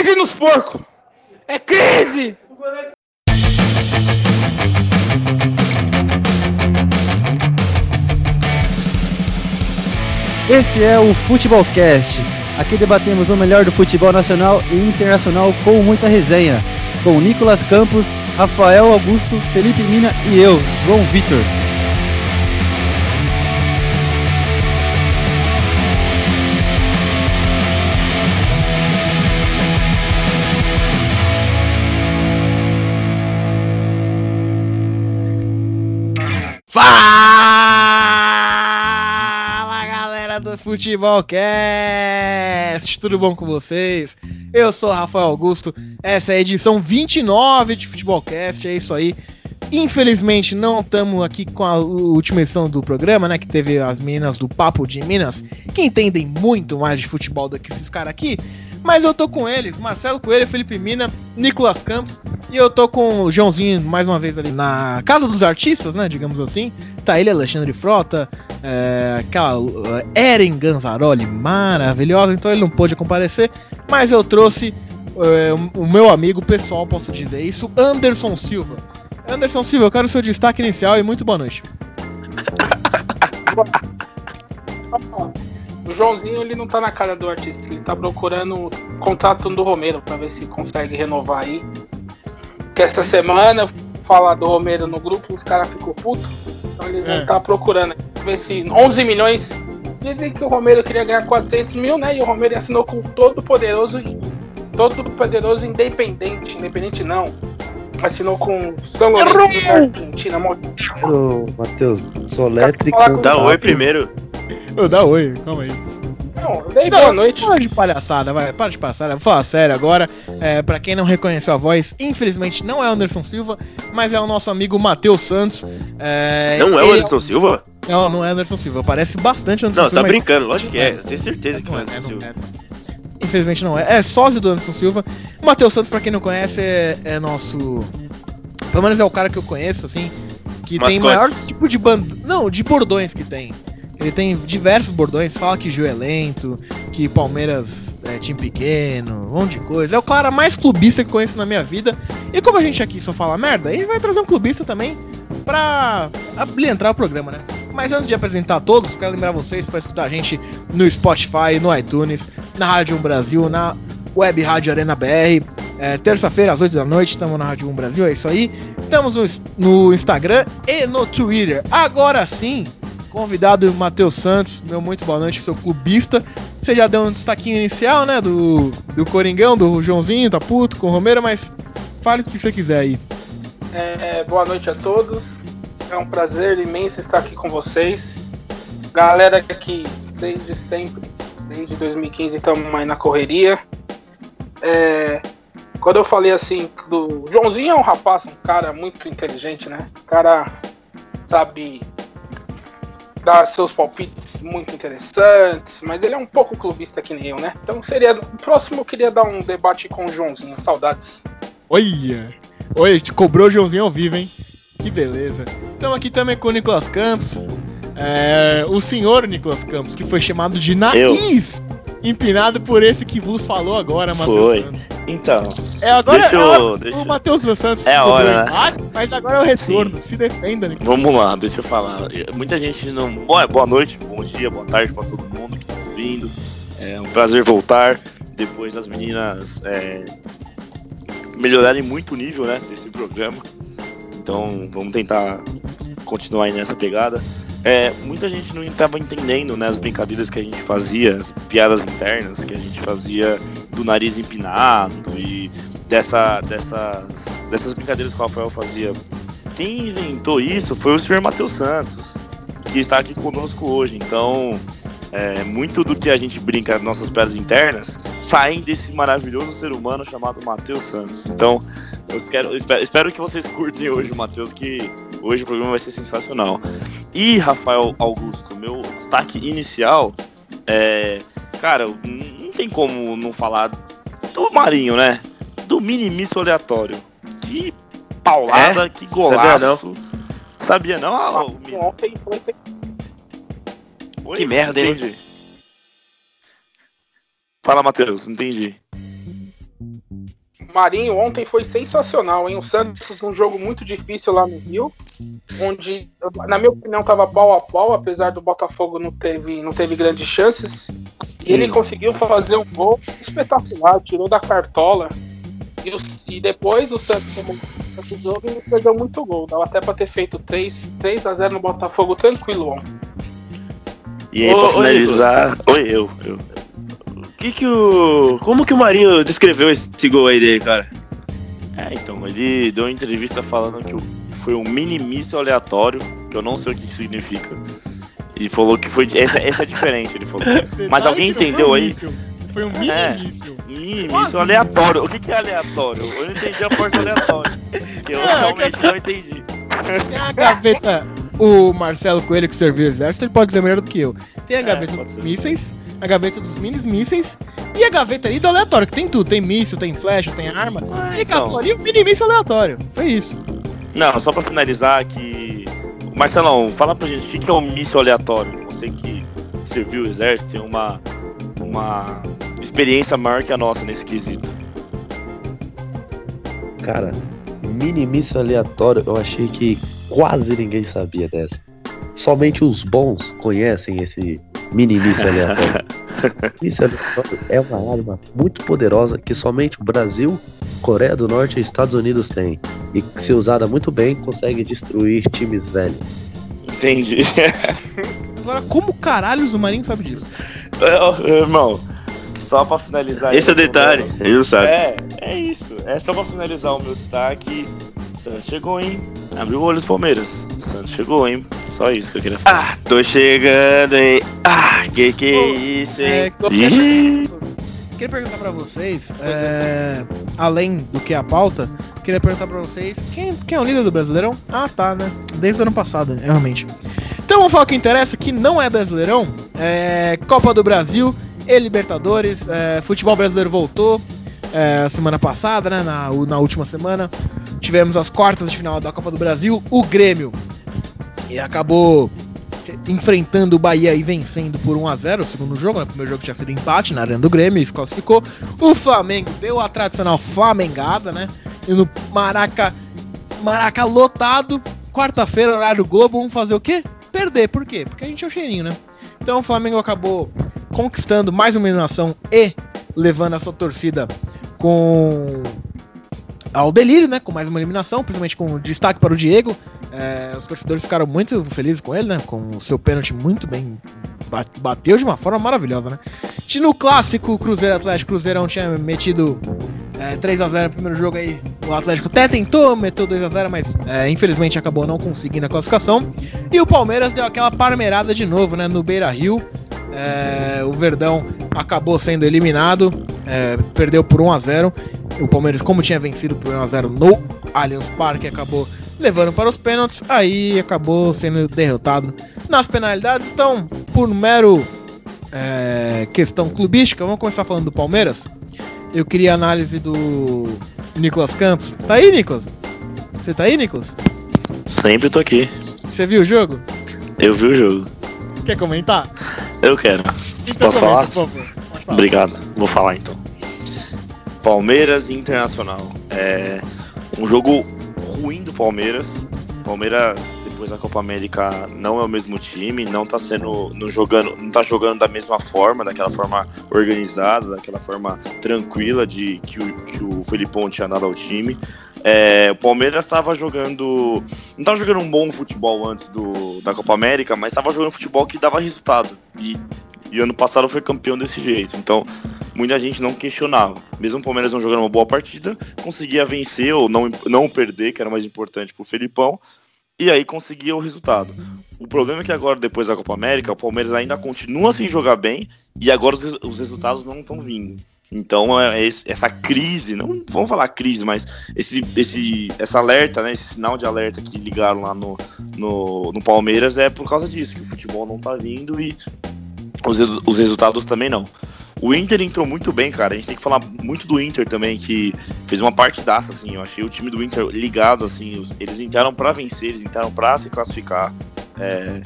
crise nos porcos! É crise! Esse é o Futebolcast. Aqui debatemos o melhor do futebol nacional e internacional com muita resenha. Com Nicolas Campos, Rafael Augusto, Felipe Mina e eu, João Vitor. Futebolcast! Tudo bom com vocês? Eu sou Rafael Augusto, essa é a edição 29 de Futebolcast, é isso aí. Infelizmente não estamos aqui com a última edição do programa, né? Que teve as meninas do Papo de Minas, que entendem muito mais de futebol do que esses caras aqui. Mas eu tô com eles, Marcelo Coelho, Felipe Mina, Nicolas Campos. E eu tô com o Joãozinho mais uma vez ali na Casa dos Artistas, né? Digamos assim. Tá ele, Alexandre Frota, é, aquela uh, Eren Ganzaroli maravilhosa. Então ele não pôde comparecer. Mas eu trouxe é, o meu amigo pessoal, posso dizer isso, Anderson Silva. Anderson Silva, eu quero o seu destaque inicial e muito boa noite. O Joãozinho ele não tá na cara do artista, ele tá procurando o contrato do Romero pra ver se consegue renovar aí. Porque essa semana falar do Romero no grupo, os caras ficou puto. Então eles vão É. estar procurando ver se 11 milhões. Dizem que o Romero queria ganhar 400 mil, né? E o Romero assinou com todo poderoso, todo poderoso independente, independente não. Assinou com São Lourenço da Argentina. Matheus, soletre com Dá oi primeiro. Ô, dá oi, calma aí. Não, boa noite. Para de palhaçada, vai, para de palhaçada. Vou falar sério agora. É, pra quem não reconheceu a voz, infelizmente não é o Anderson Silva, mas é o nosso amigo Matheus Santos. É, Não é o ele- Anderson Silva? Não, não é Anderson Silva. Parece bastante Anderson Não, Silva. tá mas- brincando, lógico que é. Eu tenho certeza que Não não é é, Anderson não Silva. é. Infelizmente não é. É sósia do Anderson Silva. O Matheus Santos, pra quem não conhece, é, é nosso. Pelo menos é o cara que eu conheço, assim. Que tem Mascote. maior tipo de band... Não, de bordões que tem. Ele tem diversos bordões, fala que Ju é lento, que Palmeiras é time pequeno, um monte de coisa. É o cara mais clubista que conheço na minha vida. E como a gente aqui só fala merda, a gente vai trazer um clubista também pra abrilhantar o programa, né? Mas antes de apresentar todos, quero lembrar vocês para escutar a gente no Spotify, no iTunes, na Rádio 1 Brasil, na Web Rádio Arena BR. É, Terça-feira, às 8 da noite, estamos na Rádio 1 Brasil, é isso aí. Estamos no, no Instagram e no Twitter. Agora sim, convidado Matheus Santos, meu muito boa noite, sou clubista. Você já deu um destaquinho inicial, né? Do, do Coringão, do Joãozinho, tá puto com o Romero, mas fale o que você quiser aí. É, boa noite a todos. É um prazer imenso estar aqui com vocês. Galera que desde sempre, desde 2015, estamos aí na correria. É, quando eu falei assim, do Joãozinho é um rapaz, um cara muito inteligente, né? O cara sabe dar seus palpites muito interessantes, mas ele é um pouco clubista que nem eu, né? Então seria. O próximo eu queria dar um debate com o Joãozinho. Saudades. Olha! Olha, te cobrou o Joãozinho ao vivo, hein? Que beleza. Estamos aqui também com o Nicolas Campos. É, o senhor Nicolas Campos, que foi chamado de nariz empinado por esse que vos falou agora, Matheus Foi. Santos. Então, É, agora Deixa é eu- hora deixa o eu- Matheus Santos É hora, né? mas agora é o retorno. Se defenda, Nicolas. vamos lá, deixa eu falar. Muita gente não. Boa, boa noite, bom dia, boa tarde pra todo mundo que tá ouvindo. É um prazer voltar depois das meninas é, melhorarem muito o nível né, desse programa. Então vamos tentar continuar aí nessa pegada. É, muita gente não estava entendendo né, as brincadeiras que a gente fazia, as piadas internas que a gente fazia do nariz empinado e dessa, dessas, dessas brincadeiras que o Rafael fazia. Quem inventou isso foi o senhor Matheus Santos, que está aqui conosco hoje. Então, é, muito do que a gente brinca nas nossas piadas internas saem desse maravilhoso ser humano chamado Matheus Santos. Então, eu, quero, espero, espero que vocês curtem hoje o Matheus, que hoje o programa vai ser sensacional. E Rafael Augusto, meu destaque inicial é. Cara, não não tem como não falar do Marinho, né? Do minimício aleatório. Que paulada, que golaço. Sabia não? Ah, o Mi- Ontem foi sem Oi? Que merda, hein? Entendi. Fala, Matheus, não entendi. Marinho ontem foi sensacional, hein? O Santos num jogo muito difícil lá no Rio, onde, na minha opinião, tava pau a pau, apesar do Botafogo não teve, não teve grandes chances. E ele conseguiu fazer um gol espetacular, tirou da cartola. E, o- e depois o Santos tomou esse jogo e perdeu muito gol. Dava até pra ter feito 3, 3 a 0 no Botafogo tranquilo ontem. E aí, ô, finalizar. Oi, eu, eu. O que que o. Como que o Marinho descreveu esse gol aí dele, cara? É, então, ele deu uma entrevista falando que foi um mini míssil aleatório, que eu não sei o que, que significa. E falou que foi. Essa, essa é diferente, ele falou. Mas alguém entendeu aí? Foi um mini É. míssil. Mini míssil aleatório. O que, que é aleatório? Eu não entendi a parte aleatório. Que eu É, realmente não entendi. Tem a gaveta. O Marcelo Coelho, que serviu o exército, ele pode dizer melhor do que eu. Tem a É, gaveta ser. mísseis, a gaveta dos mini mísseis e a gaveta ali do aleatório, que tem tudo. Tem míssil, tem flecha, tem arma. Ele então. catou ali um mini míssil aleatório. Foi isso. Não, só pra finalizar que. Marcelão, fala pra gente o que, que é um míssil aleatório. Você que serviu o exército tem uma, uma experiência maior que a nossa nesse quesito. Cara, mini míssil aleatório, eu achei que quase ninguém sabia dessa. Somente os bons conhecem esse mini míssil aleatório. míssil aleatório é uma arma muito poderosa que somente o Brasil, Coreia do Norte e Estados Unidos têm. E que, se usada muito bem, consegue destruir times velhos. Entendi. Agora, como caralhos o Marinho sabe disso? Ô, Irmão, só pra finalizar. Esse é o aí, detalhe, meu- ele não sabe. É, é isso. É só pra finalizar o meu destaque. Santos chegou, hein? Abriu o olho Palmeiras. Santos chegou, hein? Só isso que eu queria falar. Ah, tô chegando, hein? Ah, que que é isso, É, hein? eu Ih, queria perguntar pra vocês, é, além do que a pauta, queria perguntar pra vocês quem, quem é o líder do Brasileirão? Ah, tá, né? Desde o ano passado, realmente. Então vamos falar o que interessa, que não é Brasileirão, é Copa do Brasil e Libertadores, é, futebol brasileiro voltou é, semana passada, né? Na, na última semana. Tivemos as quartas de final da Copa do Brasil, o Grêmio e acabou enfrentando o Bahia e vencendo por 1 a 0 o segundo jogo, né? O primeiro jogo tinha sido empate na arena do Grêmio e se classificou. O Flamengo deu a tradicional flamengada, né? E no Maraca, Maraca lotado, quarta-feira, horário Globo, vamos fazer o quê? Perder, por quê? Porque a gente é o cheirinho, né? Então o Flamengo acabou conquistando mais uma eliminação e levando a sua torcida com ao delírio, né? Com mais uma eliminação, principalmente com destaque para o Diego. É, os torcedores ficaram muito felizes com ele, né? Com o seu pênalti muito bem. ba- Bateu de uma forma maravilhosa, né? E no clássico Cruzeiro Atlético, Cruzeirão tinha metido é, 3x0 no primeiro jogo aí. O Atlético até tentou, meteu 2x0, mas é, infelizmente acabou não conseguindo a classificação. E o Palmeiras deu aquela parmeirada de novo, né? No Beira Rio. É, o Verdão acabou sendo eliminado, é, perdeu por 1x0. O Palmeiras, como tinha vencido por 1x0 no Allianz Parque, acabou levando para os pênaltis. Aí acabou sendo derrotado nas penalidades. Então, por mero é, questão clubística, vamos começar falando do Palmeiras. Eu queria a análise do Nicolas Campos. Tá aí, Nicolas? Você tá aí, Nicolas? Sempre tô aqui. Você viu o jogo? Eu vi o jogo. Quer comentar? Eu quero. Então Posso falar? falar. Obrigado. Vou falar então. Palmeiras e Internacional. É um jogo ruim do Palmeiras. Palmeiras depois da Copa América não é o mesmo time, não tá sendo não jogando, não tá jogando da mesma forma, daquela forma organizada, daquela forma tranquila de que o, que o Felipão tinha dado ao time. É, o Palmeiras estava jogando. Não estava jogando um bom futebol antes do, da Copa América, mas estava jogando futebol que dava resultado. E, e ano passado foi campeão desse jeito. Então, muita gente não questionava. Mesmo o Palmeiras não jogando uma boa partida, conseguia vencer ou não, não perder, que era mais importante pro Felipão, e aí conseguia o resultado. O problema é que agora, depois da Copa América, o Palmeiras ainda continua sem jogar bem, e agora os, os resultados não estão vindo. Então, é essa crise, não vamos falar crise, mas esse, esse, essa alerta, né, esse sinal de alerta que ligaram lá no, no, no Palmeiras é por causa disso, que o futebol não tá vindo e os, os resultados também não. O Inter entrou muito bem, cara. A gente tem que falar muito do Inter também, que fez uma partidaça, assim. Eu achei o time do Inter ligado, assim. Eles entraram pra vencer, eles entraram pra se classificar. É,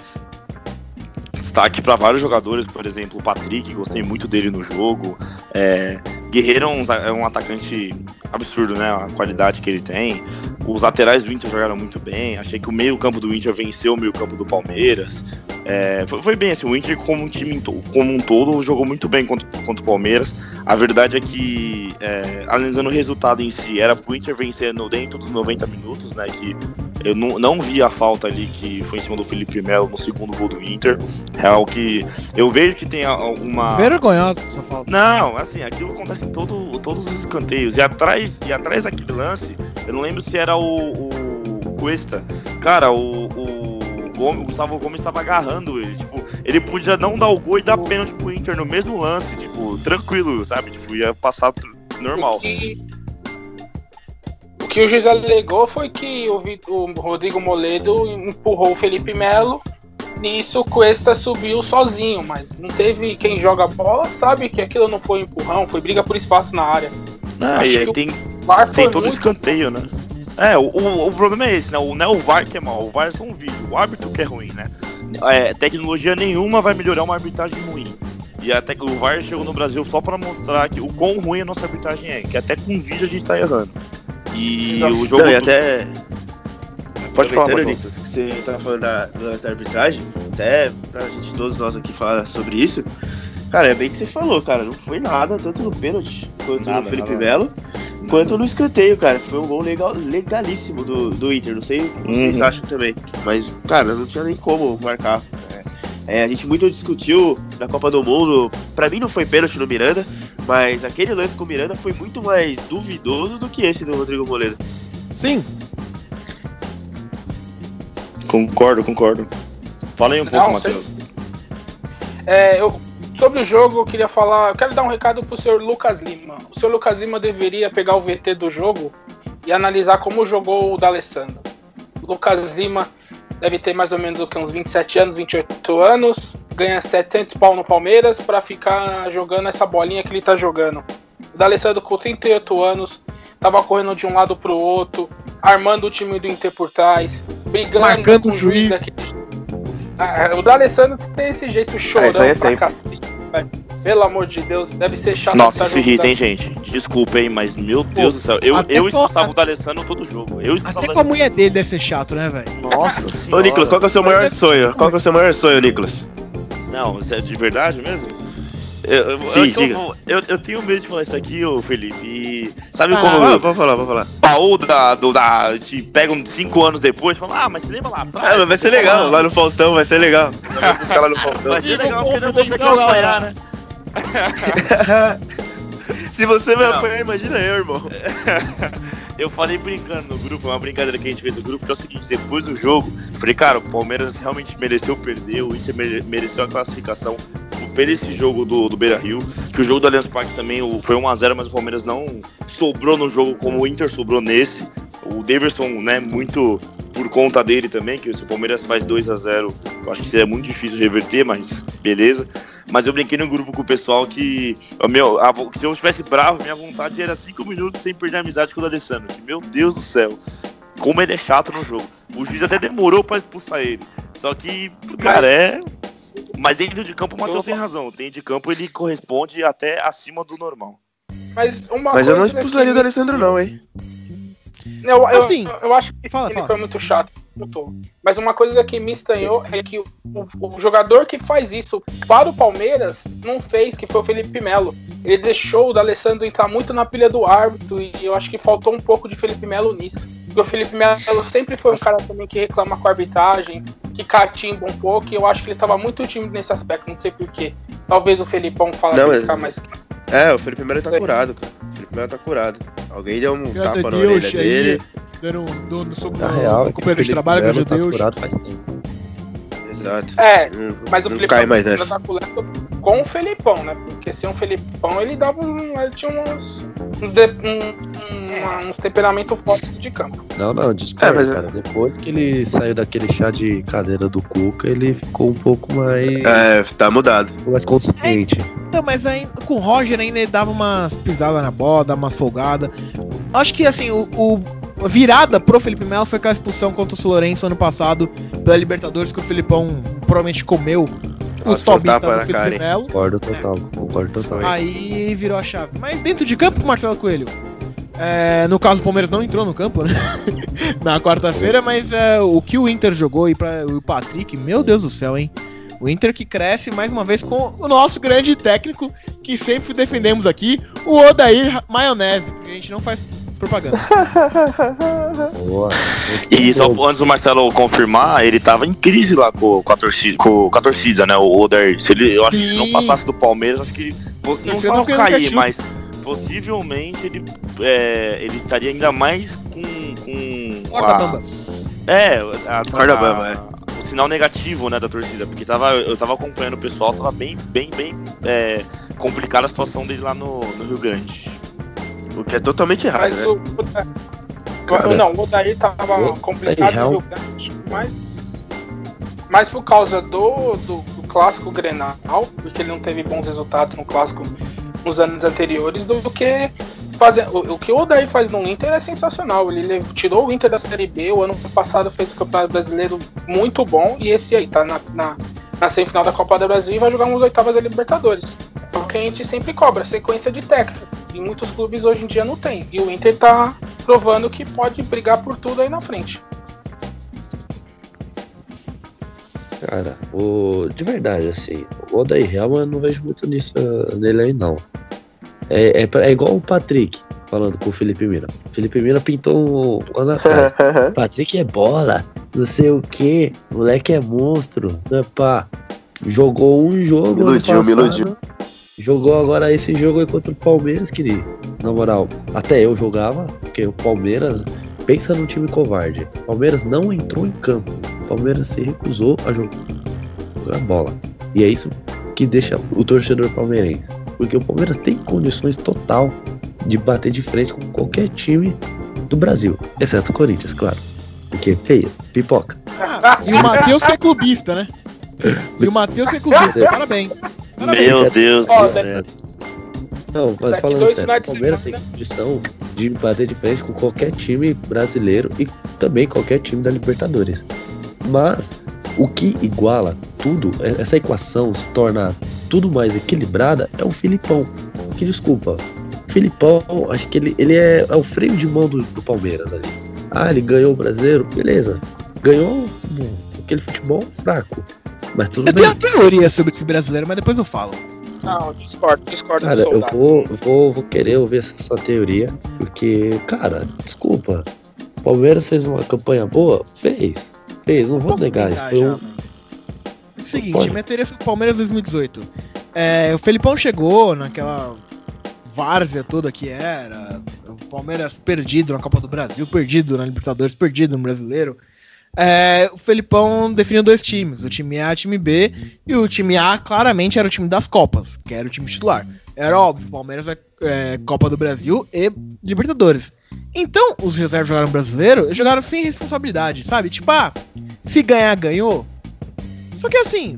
Destaque pra vários jogadores, por exemplo, o Patrick, gostei muito dele no jogo. É, Guerreiro é um, é um atacante absurdo, né? A qualidade que ele tem. Os laterais do Inter jogaram muito bem. Achei que o meio-campo do Inter venceu o meio-campo do Palmeiras. É, foi, foi, bem assim, o Inter como um time como um todo jogou muito bem contra, contra o Palmeiras. A verdade é que, é, analisando o resultado em si, era pro Inter vencendo dentro dos 90 minutos, né? Que eu não, não vi a falta ali que foi em cima do Felipe Melo no segundo gol do Inter. É algo que eu vejo que tem uma. Vergonhosa essa falta. Não, assim, aquilo acontece em todo, todos os escanteios. E atrás, e atrás daquele lance, eu não lembro se era o, o Cuesta. Cara, o, o, Gomes, o Gustavo Gomes estava agarrando ele. Tipo, ele podia não dar o gol e dar pênalti pro Inter no mesmo lance, tipo, tranquilo, sabe? Tipo, ia passar normal. O que, que o juiz alegou foi que o, o Rodrigo Moledo empurrou o Felipe Melo. Nisso o Cuesta subiu sozinho, mas não teve quem joga bola, sabe que aquilo não foi empurrão, foi briga por espaço na área. Ah, e tem, tem todo muito... escanteio, né? É, o, o, o, problema é esse, né? O, não é o VAR que é mal, o VAR é só um vídeo, o árbitro que é ruim, né? É, tecnologia nenhuma vai melhorar uma arbitragem ruim. E até que o VAR chegou no Brasil só para mostrar que o quão ruim a nossa arbitragem é, que até com vídeo a gente tá errando. E Exato. o jogo. Não, e até. Pode falar, Nicolas, que você tá falando da, da arbitragem, até pra gente, todos nós aqui falar sobre isso. Cara, é bem que você falou, cara, não foi nada, tanto no pênalti quanto nada, no Felipe. Melo, quanto no escanteio, cara. Foi um gol legal, legalíssimo do, do Inter, não sei o que vocês uhum. acham também. Mas, cara, não tinha nem como marcar. É, a gente muito discutiu na Copa do Mundo. Pra mim não foi pênalti no Miranda, mas aquele lance com o Miranda foi muito mais duvidoso do que esse do Rodrigo Moledo. Sim. Concordo, concordo. Fala aí um pouco, Matheus. É, eu, sobre o jogo, eu queria falar. Eu quero dar um recado pro senhor Lucas Lima. O senhor Lucas Lima deveria pegar o VT do jogo e analisar como jogou o D'Alessandro. Lucas Lima deve ter mais ou menos o que, uns 27 anos, 28 anos, ganha 700 pau no Palmeiras para ficar jogando essa bolinha que ele tá jogando. O D'Alessandro com 38 anos, tava correndo de um lado pro outro, armando o time do Inter por trás, brigando Marcando com o juiz. juiz ah, o D'Alessandro tem esse jeito chorando ah, é pra cacete, Pelo amor de Deus, deve ser chato. Nossa, se irrita, hein, gente? Desculpa, hein, mas meu Deus do céu. Eu, eu expulsava o D'Alessandro todo jogo. Eu até com a mulher dele deve ser chato, né, velho? Nossa senhora. Ô, Nicolas, qual que é o seu maior sonho? Qual que é o seu maior sonho, Nicolas? Não, é de verdade mesmo? Eu, eu, Sim, eu, eu, eu, tenho medo de falar isso aqui, ô Felipe. E sabe ah, como. Vamos falar, vamos falar. Baú da, do, da. Te pegam cinco anos depois e falam, ah, mas você lembra lá atrás? É, vai ser legal, lá no Faustão, vai ser legal. Vai buscar lá no Faustão. Vai ser legal, porque não tem que apanhar, né? Se você vai apanhar, imagina eu, irmão. eu falei brincando no grupo, uma brincadeira que a gente fez no grupo, que é o seguinte, depois do jogo, falei, cara, o Palmeiras realmente mereceu perder, o Inter mereceu a classificação ver esse jogo do, do Beira Rio, que o jogo do Allianz Parque também foi 1x0, mas o Palmeiras não sobrou no jogo como o Inter sobrou nesse. O Daverson, né, muito por conta dele também, que se o Palmeiras faz 2 a 0 eu acho que seria muito difícil reverter, mas beleza. Mas eu brinquei no grupo com o pessoal que, meu, a, se eu estivesse bravo, minha vontade era 5 minutos sem perder a amizade com o Alessandro. Meu Deus do céu, como ele é chato no jogo. O juiz até demorou para expulsar ele. Só que, cara, é mas dentro de campo o Matheus tem razão. Dentro de campo ele corresponde até acima do normal. Mas, uma Mas eu não expulsaria que... do Alessandro, não, hein? Eu, eu, assim, eu, eu acho que fala, ele fala. foi muito chato. Mas uma coisa que me estranhou é que o, o, jogador que faz isso para o Palmeiras não fez, que foi o Felipe Melo. Ele deixou o D'Alessandro entrar muito na pilha do árbitro e eu acho que faltou um pouco de Felipe Melo nisso. Porque o Felipe Melo sempre foi um cara também que reclama com a arbitragem, que catimba um pouco, e eu acho que ele estava muito tímido nesse aspecto, não sei porquê. Talvez o Felipão fale não, mas... ficar mais. É, o Felipe Melo tá curado, cara. O Felipe Melo tá curado. Alguém deu um tapa na orelha dele. Dando um dono sobre o real, companheiro de trabalho, que eu Deus. Tá faz tempo. Exato. É, não, mas o Felipe cai mais nessa. tá com o Felipão, né? Porque sem o Felipão ele dava um. Ele tinha uns. Um, um, um, uns temperamentos fortes de campo. Não, não, desculpa, é, mas... cara. Depois que ele saiu daquele chá de cadeira do Cuca, ele ficou um pouco mais. É, tá mudado. Mais consciente. É, então, mas aí com o Roger ainda ele dava umas pisadas na bola, dava umas folgadas. Acho que assim, o, o virada pro Felipe Melo foi aquela expulsão contra o Lourenço ano passado pela Libertadores que o Felipão provavelmente comeu o Tobita no Felipe Melo. Concordo total, concordo total. Aí virou a chave. Mas dentro de campo, Marcelo Coelho, É, no caso, o Palmeiras não entrou no campo, né? Na quarta-feira, mas é, o que o Inter jogou e para o Patrick, meu Deus do céu, hein? O Inter que cresce mais uma vez com o nosso grande técnico que sempre defendemos aqui, o Odair Maionese, porque a gente não faz propaganda. Boa. E só antes do Marcelo confirmar, ele tava em crise lá com, com, a, torcida, com, com a torcida, né? O Odair. Se ele, eu acho Sim. que se não passasse do Palmeiras, acho que ele não só não cair, mas possivelmente ele, é, ele estaria ainda mais com. com Corda bamba. É, a, Corda bamba, é. O sinal negativo, né, da torcida, porque tava, eu tava acompanhando o pessoal, tava bem, bem, bem é, complicada a situação dele lá no, no Rio Grande. O que é totalmente errado, mas né? O, Cara, não, o Odair tava o complicado mas. Mas por causa do, do, do clássico Grenal, porque ele não teve bons resultados no clássico nos anos anteriores do, do que fazer. O, o, que o Odair faz no Inter é sensacional. Ele tirou o Inter da Série B, o ano passado fez o Campeonato Brasileiro muito bom, e esse aí tá na, na, na semifinal da Copa do Brasil e vai jogar nos oitavas da Libertadores. É o que a gente sempre cobra, sequência de técnico. E muitos clubes hoje em dia não tem. E o Inter tá provando que pode brigar por tudo aí na frente. Cara, o... de verdade, assim, o Odair Helma eu não vejo muito nisso nele aí, não. É, é, é, igual o Patrick falando com o Felipe Mira. O Felipe Mira pintou um ano atrás. Patrick é bola, não sei o que, moleque é monstro. Né, pá. Jogou um jogo. Me iludiu, me iludiu. Jogou agora esse jogo aí contra o Palmeiras, querido. Na moral, até eu jogava, porque o Palmeiras pensa num time covarde. O Palmeiras não entrou em campo. O Palmeiras se recusou a jogar bola. E é isso que deixa o torcedor palmeirense. Porque o Palmeiras tem condições total de bater de frente com qualquer time do Brasil. Exceto o Corinthians, claro. Porque é feia, pipoca. Ah, e o Matheus que é clubista, né? E o Matheus que é clubista. Parabéns. Parabéns. Meu Deus do céu. Não, mas falando sério, o Palmeiras tem condição de bater de frente com qualquer time brasileiro e também qualquer time da Libertadores. Mas o que iguala tudo, é, essa equação se torna tudo mais equilibrada, é o Filipão. Que desculpa, Filipão, acho que ele, ele é, é o freio de mão do, do, Palmeiras ali. Ah, ele ganhou o brasileiro, beleza. Ganhou aquele futebol fraco. Mas tudo eu bem. tenho uma teoria sobre esse brasileiro, mas depois eu falo. Não, discordo, discordo Cara, eu vou, vou, vou querer ouvir essa sua teoria, porque, cara, desculpa. O Palmeiras fez uma campanha boa? Fez. Fez, não vou negar isso. Foi um... Seguinte, Pode. minha teoria sobre o Palmeiras 2018. É, o Felipão chegou naquela várzea toda que era. O Palmeiras perdido na Copa do Brasil, perdido na Libertadores, perdido no Brasileiro. É, o Felipão definiu dois times, o time A e o time B, e o time A claramente era o time das Copas, que era o time titular. Era óbvio, Palmeiras é, é Copa do Brasil e Libertadores. Então, os reservas jogaram brasileiro, jogaram sem responsabilidade, sabe? Tipo, ah, se ganhar, ganhou. Só que assim,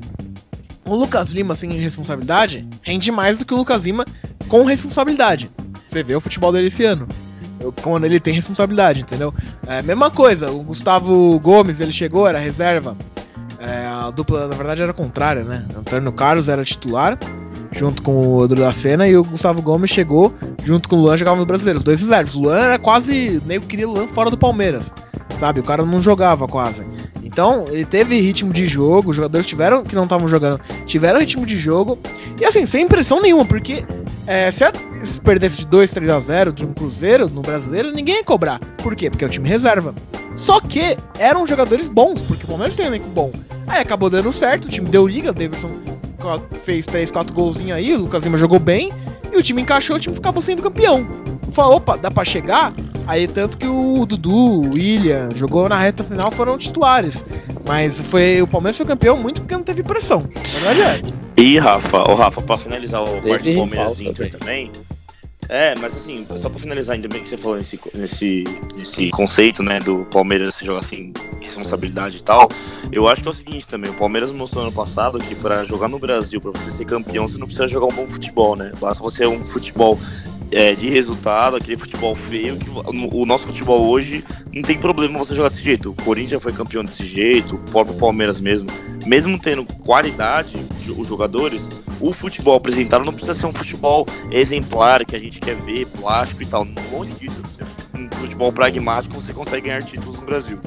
o Lucas Lima sem responsabilidade rende mais do que o Lucas Lima com responsabilidade. Você vê o futebol dele esse ano quando ele tem responsabilidade, entendeu? É, mesma coisa, o Gustavo Gomes, ele chegou, era reserva. É, a dupla, na verdade, era contrária, né? Antônio Carlos era titular, junto com o Edu da Senna, e o Gustavo Gomes chegou, junto com o Luan, jogava. Os dois reservas. O Luan era quase. meio que queria o Luan fora do Palmeiras. Sabe? O cara não jogava quase. Então, ele teve ritmo de jogo, os jogadores tiveram que não estavam jogando, tiveram ritmo de jogo. E assim, sem impressão nenhuma, porque é, se perdesse de 2, 3 a 0 de um Cruzeiro no brasileiro, ninguém ia cobrar. Por quê? Porque é o time reserva. Só que eram jogadores bons, porque o Palmeiras tem um elenco bom. Aí acabou dando certo, o time deu liga, o Davidson fez 3, 4 golzinhos aí, o Lucas Lima jogou bem, e o time encaixou, o time acabou sendo campeão. Falou, opa, dá pra chegar? Aí tanto que o Dudu, o William, jogou na reta final, foram titulares. Mas foi o Palmeiras foi campeão muito porque não teve pressão. Na verdade é. E Rafa, o Rafa, pra finalizar o do Palmeiras Inter também. É, mas assim, só pra finalizar, ainda bem que você falou nesse, nesse, nesse conceito, né, do Palmeiras se jogar assim, responsabilidade e tal, eu acho que é o seguinte também, o Palmeiras mostrou ano passado que para jogar no Brasil, para você ser campeão, você não precisa jogar um bom futebol, né? Basta você um futebol é, de resultado, aquele futebol feio, que o nosso futebol hoje não tem problema você jogar desse jeito. O Corinthians foi campeão desse jeito, o próprio Palmeiras mesmo. Mesmo tendo qualidade, os jogadores, o futebol apresentado não precisa ser um futebol exemplar que a gente quer ver, plástico e tal. Longe disso, um futebol pragmático você consegue ganhar títulos no Brasil.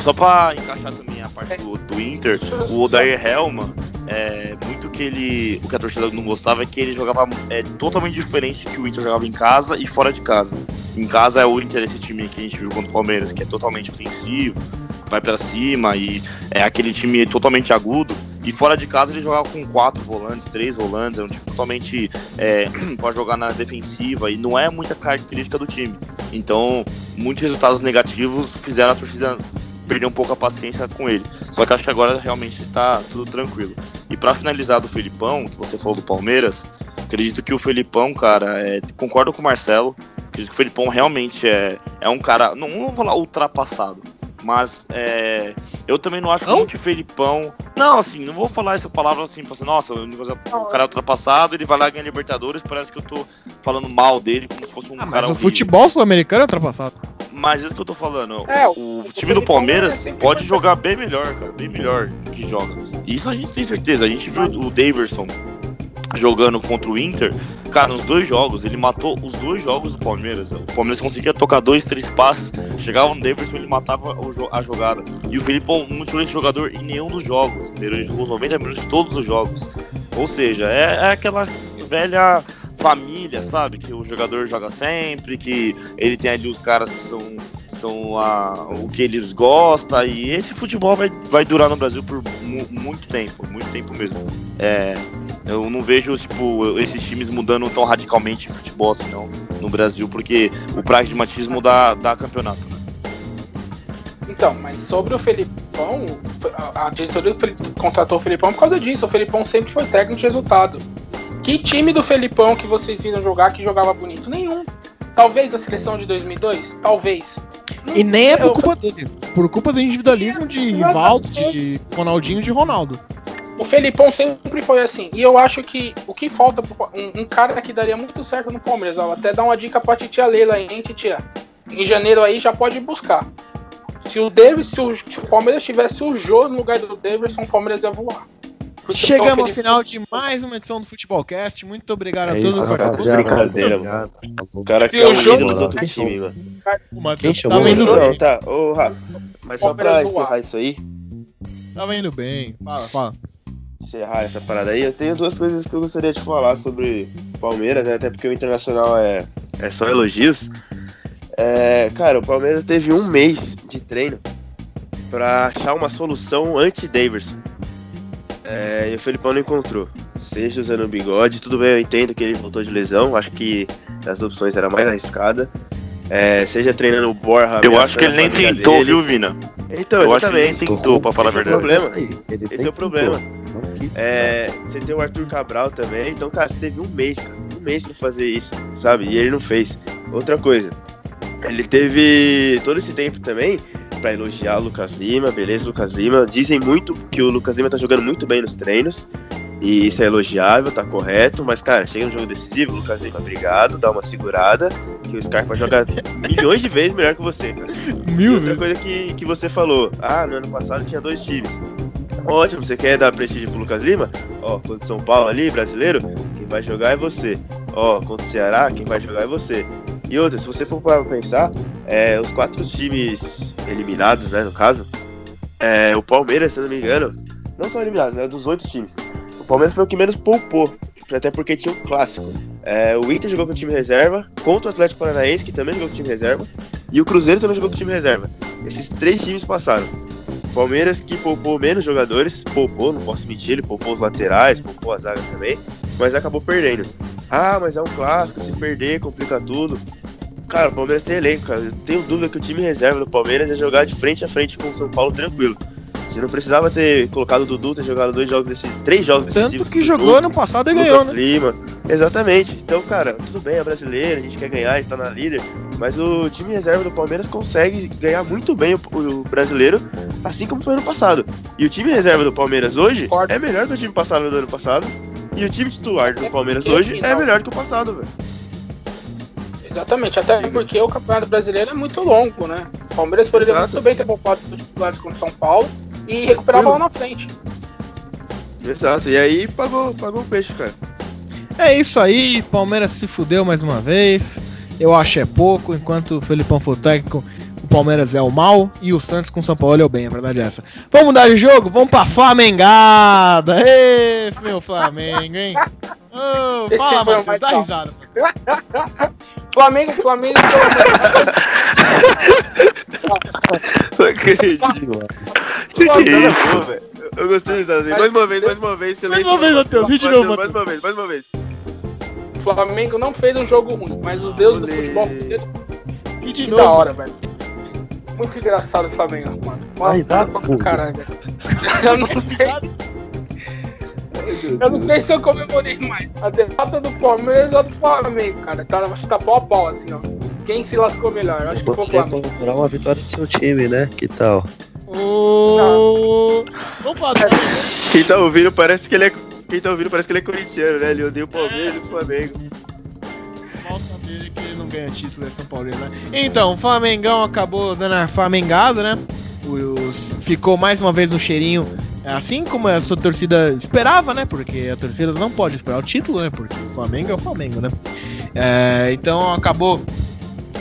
Só para encaixar também a parte do, do Inter, o Odair Helma, é, muito que ele. O que a torcida não gostava é que ele jogava é, totalmente diferente que o Inter jogava em casa e fora de casa. Em casa é o Inter, esse time que a gente viu contra o Palmeiras, que é totalmente ofensivo, vai para cima e é aquele time totalmente agudo. E fora de casa ele jogava com quatro volantes, três volantes, é um time totalmente é, para jogar na defensiva e não é muita característica do time. Então, muitos resultados negativos fizeram a torcida perder um pouco a paciência com ele. Só que acho que agora realmente está tudo tranquilo. E para finalizar do Felipão, que você falou do Palmeiras, acredito que o Felipão, cara, é, concordo com o Marcelo. Acredito que o Felipão realmente é, é um cara, não, não vou falar ultrapassado, mas é, eu também não acho não? que o Felipão. Não, assim, não vou falar essa palavra assim, pra assim, nossa, o cara é ultrapassado, ele vai lá ganhar Libertadores, parece que eu tô falando mal dele como se fosse um ah, cara. Mas o futebol sul-americano é ultrapassado. Mas isso que eu tô falando. É, o, o, time do Palmeiras é pode jogar bem melhor, cara. Bem melhor que joga. Isso a gente tem certeza. A gente viu o Daverson jogando contra o Inter. Cara, nos dois jogos, ele matou os dois jogos do Palmeiras. O Palmeiras conseguia tocar dois, três passes. Chegava no Daverson, ele matava a jogada. E o Felipe não tirou esse jogador em nenhum dos jogos. Ele jogou 90 minutos de todos os jogos. Ou seja, é, é aquela velha família, sabe? Que o jogador joga sempre, que ele tem ali os caras que são, são a, o que ele gosta, e esse futebol vai, vai durar no Brasil por mu muito tempo, muito tempo mesmo. É, eu não vejo tipo, esses times mudando tão radicalmente de futebol assim não, no Brasil, porque o pragmatismo dá, dá campeonato. Né? Então, mas sobre o Felipão, a diretoria contratou o Felipão por causa disso. O Felipão sempre foi técnico de resultado. Que time do Felipão que vocês viram jogar que jogava bonito? Nenhum. Talvez a seleção de 2002? Talvez. E nem é por culpa dele, por culpa do individualismo de Rivaldo, de Ronaldinho e de Ronaldo. O Felipão sempre foi assim. E eu acho que o que falta um, um cara que daria muito certo no Palmeiras, ó, até dar uma dica pra titia Leila aí, hein, titia? Em janeiro aí já pode buscar. Se o Davis, se o, se o Palmeiras tivesse o Jô no lugar do Davidson, o Palmeiras ia voar. Chegamos ao final de mais uma edição do Futebolcast. Muito obrigado é a todos. Isso, brincadeira, mano. O cara que é o ídolo do outro time, mano. Quem chamou? Tá indo não, tá. Ô, Rafa, mas só pra encerrar isso aí. Tava indo bem. Fala, fala. Encerrar essa parada aí, eu tenho duas coisas que eu gostaria de falar sobre Palmeiras, né? até porque o Internacional é, é só elogios. É, cara, o Palmeiras teve um mês de treino para achar uma solução anti-Daverson. É, e o Felipão não encontrou. Seja usando o bigode, tudo bem, eu entendo que ele voltou de lesão, acho que das opções era mais arriscada. É, seja treinando o Borra. Eu acho que ele nem tentou, dele. viu, Vina? Então, eu exatamente. acho que ele nem tentou, pra falar a verdade. É problema. Esse é o problema. É, você tem o Arthur Cabral também, então, cara, você teve um mês, cara, um mês pra fazer isso, sabe? E ele não fez. Outra coisa, ele teve todo esse tempo também para elogiar o Lucas Lima, beleza, Lucas Lima. Dizem muito que o Lucas Lima tá jogando muito bem nos treinos. E isso é elogiável, tá correto, mas, cara, chega no jogo decisivo, Lucas Lima, obrigado, dá uma segurada, que o Scarpa joga milhões de vezes melhor que você, cara. Mil Outra coisa que, que você falou, ah, no ano passado tinha dois times. Ótimo, você quer dar prestígio pro Lucas Lima? Ó, contra o São Paulo ali, brasileiro, quem vai jogar é você. Ó, contra o Ceará, quem vai jogar é você. E outra, se você for para pensar, é, os quatro times eliminados, né, no caso, é, o Palmeiras, se eu não me engano, não são eliminados, né, dos oito times. O Palmeiras foi o que menos poupou, até porque tinha um clássico. É, o Inter jogou com o time reserva, contra o Atlético Paranaense, que também jogou com o time reserva, e o Cruzeiro também jogou com o time reserva. Esses três times passaram. Palmeiras que poupou menos jogadores, poupou, não posso mentir, ele poupou os laterais, poupou a zaga também, mas acabou perdendo. Ah, mas é um clássico, se perder complica tudo. Cara, o Palmeiras tem elenco, cara. Eu tenho dúvida que o time reserva do Palmeiras é jogar de frente a frente com o São Paulo tranquilo. Você não precisava ter colocado o Dudu, ter jogado dois jogos desse, três jogos Tanto que jogou ano passado e ganhou, né? Lima. Exatamente. Então, cara, tudo bem, é brasileiro, a gente quer ganhar, está na líder, mas o time reserva do Palmeiras consegue ganhar muito bem o, o, brasileiro, assim como foi ano passado. E o time reserva do Palmeiras hoje é melhor que o time passado do ano passado, e o time titular do Palmeiras hoje é melhor que o passado, velho. Exatamente, até porque o Campeonato Brasileiro é muito longo, né? O Palmeiras poderia muito bem ter poupado os titulares contra o São Paulo e recuperava lá na frente. Exato, e aí pagou, pagou o peixe, cara. É isso aí, Palmeiras se fudeu mais uma vez. Eu acho é pouco, enquanto o Felipão for técnico, o Palmeiras é o mal e o Santos com o São Paulo é o bem, a verdade é essa. Vamos mudar de jogo? Vamos pra Flamengada! Ê, meu Flamengo, hein? Esse fala, Matheus, dá top. risada. Flamengo, Flamengo. Não acredito. Que que é isso, velho? Eu gostei disso. Mais uma vez, mais uma vez. Mais uma vez, Matheus, de novo, Mais uma vez, mais uma vez. Flamengo não fez um jogo ruim, mas os deuses do futebol fizeram E de que novo. da hora, velho. Muito engraçado o Flamengo, mano. Uma Mas pra abuso. caralho. velho. Eu não sei. Eu não sei se eu comemorei mais. A derrota do Palmeiras ou do Flamengo, cara. Tá, acho que tá pau a pau, assim, ó. Quem se lascou melhor? Eu acho que foi o Você Flamengo. comemorar uma vitória do seu time, né? Que tal? Vamos falar do Quem tá ouvindo parece que ele é. Quem tá ouvindo parece que ele é corintiano, né? Ele odeia o Palmeiras e o Flamengo. Falta dele que ele não ganha título é São Paulo, né? Então, o Flamengão acabou dando a Flamengada, né? Os- ficou mais uma vez no cheirinho, assim como a sua torcida esperava, né? Porque a torcida não pode esperar o título, né? Porque o Flamengo é o Flamengo, né? É, então acabou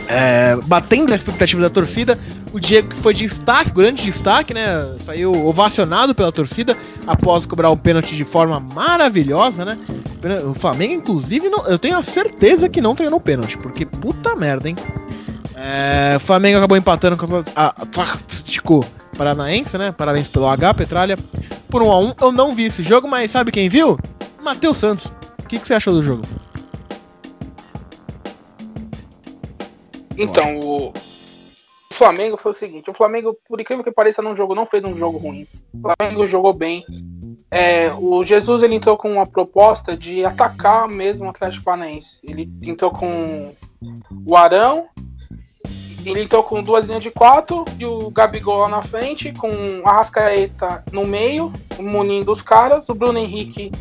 é, batendo a expectativa da torcida. O Diego que foi destaque, grande destaque, né? Saiu ovacionado pela torcida após cobrar o pênalti de forma maravilhosa, né? O Flamengo, inclusive, não- eu tenho a certeza que não treinou pênalti, porque puta merda, hein? É, o Flamengo acabou empatando com o Atlético Paranaense, né? Parabéns pelo H, Petralha. Por 1 a 1 Eu não vi esse jogo, mas sabe quem viu? Matheus Santos. O que, que você achou do jogo? Então, o Flamengo foi o seguinte: o Flamengo, por incrível que pareça, num jogo não fez um jogo ruim. O Flamengo jogou bem. É, o Jesus ele entrou com uma proposta de atacar mesmo o Atlético Paranaense. Ele entrou com o Arão, ele entrou com duas linhas de quatro e o Gabigol lá na frente, com a Rascaeta no meio, o Munim dos caras, o Bruno Henrique,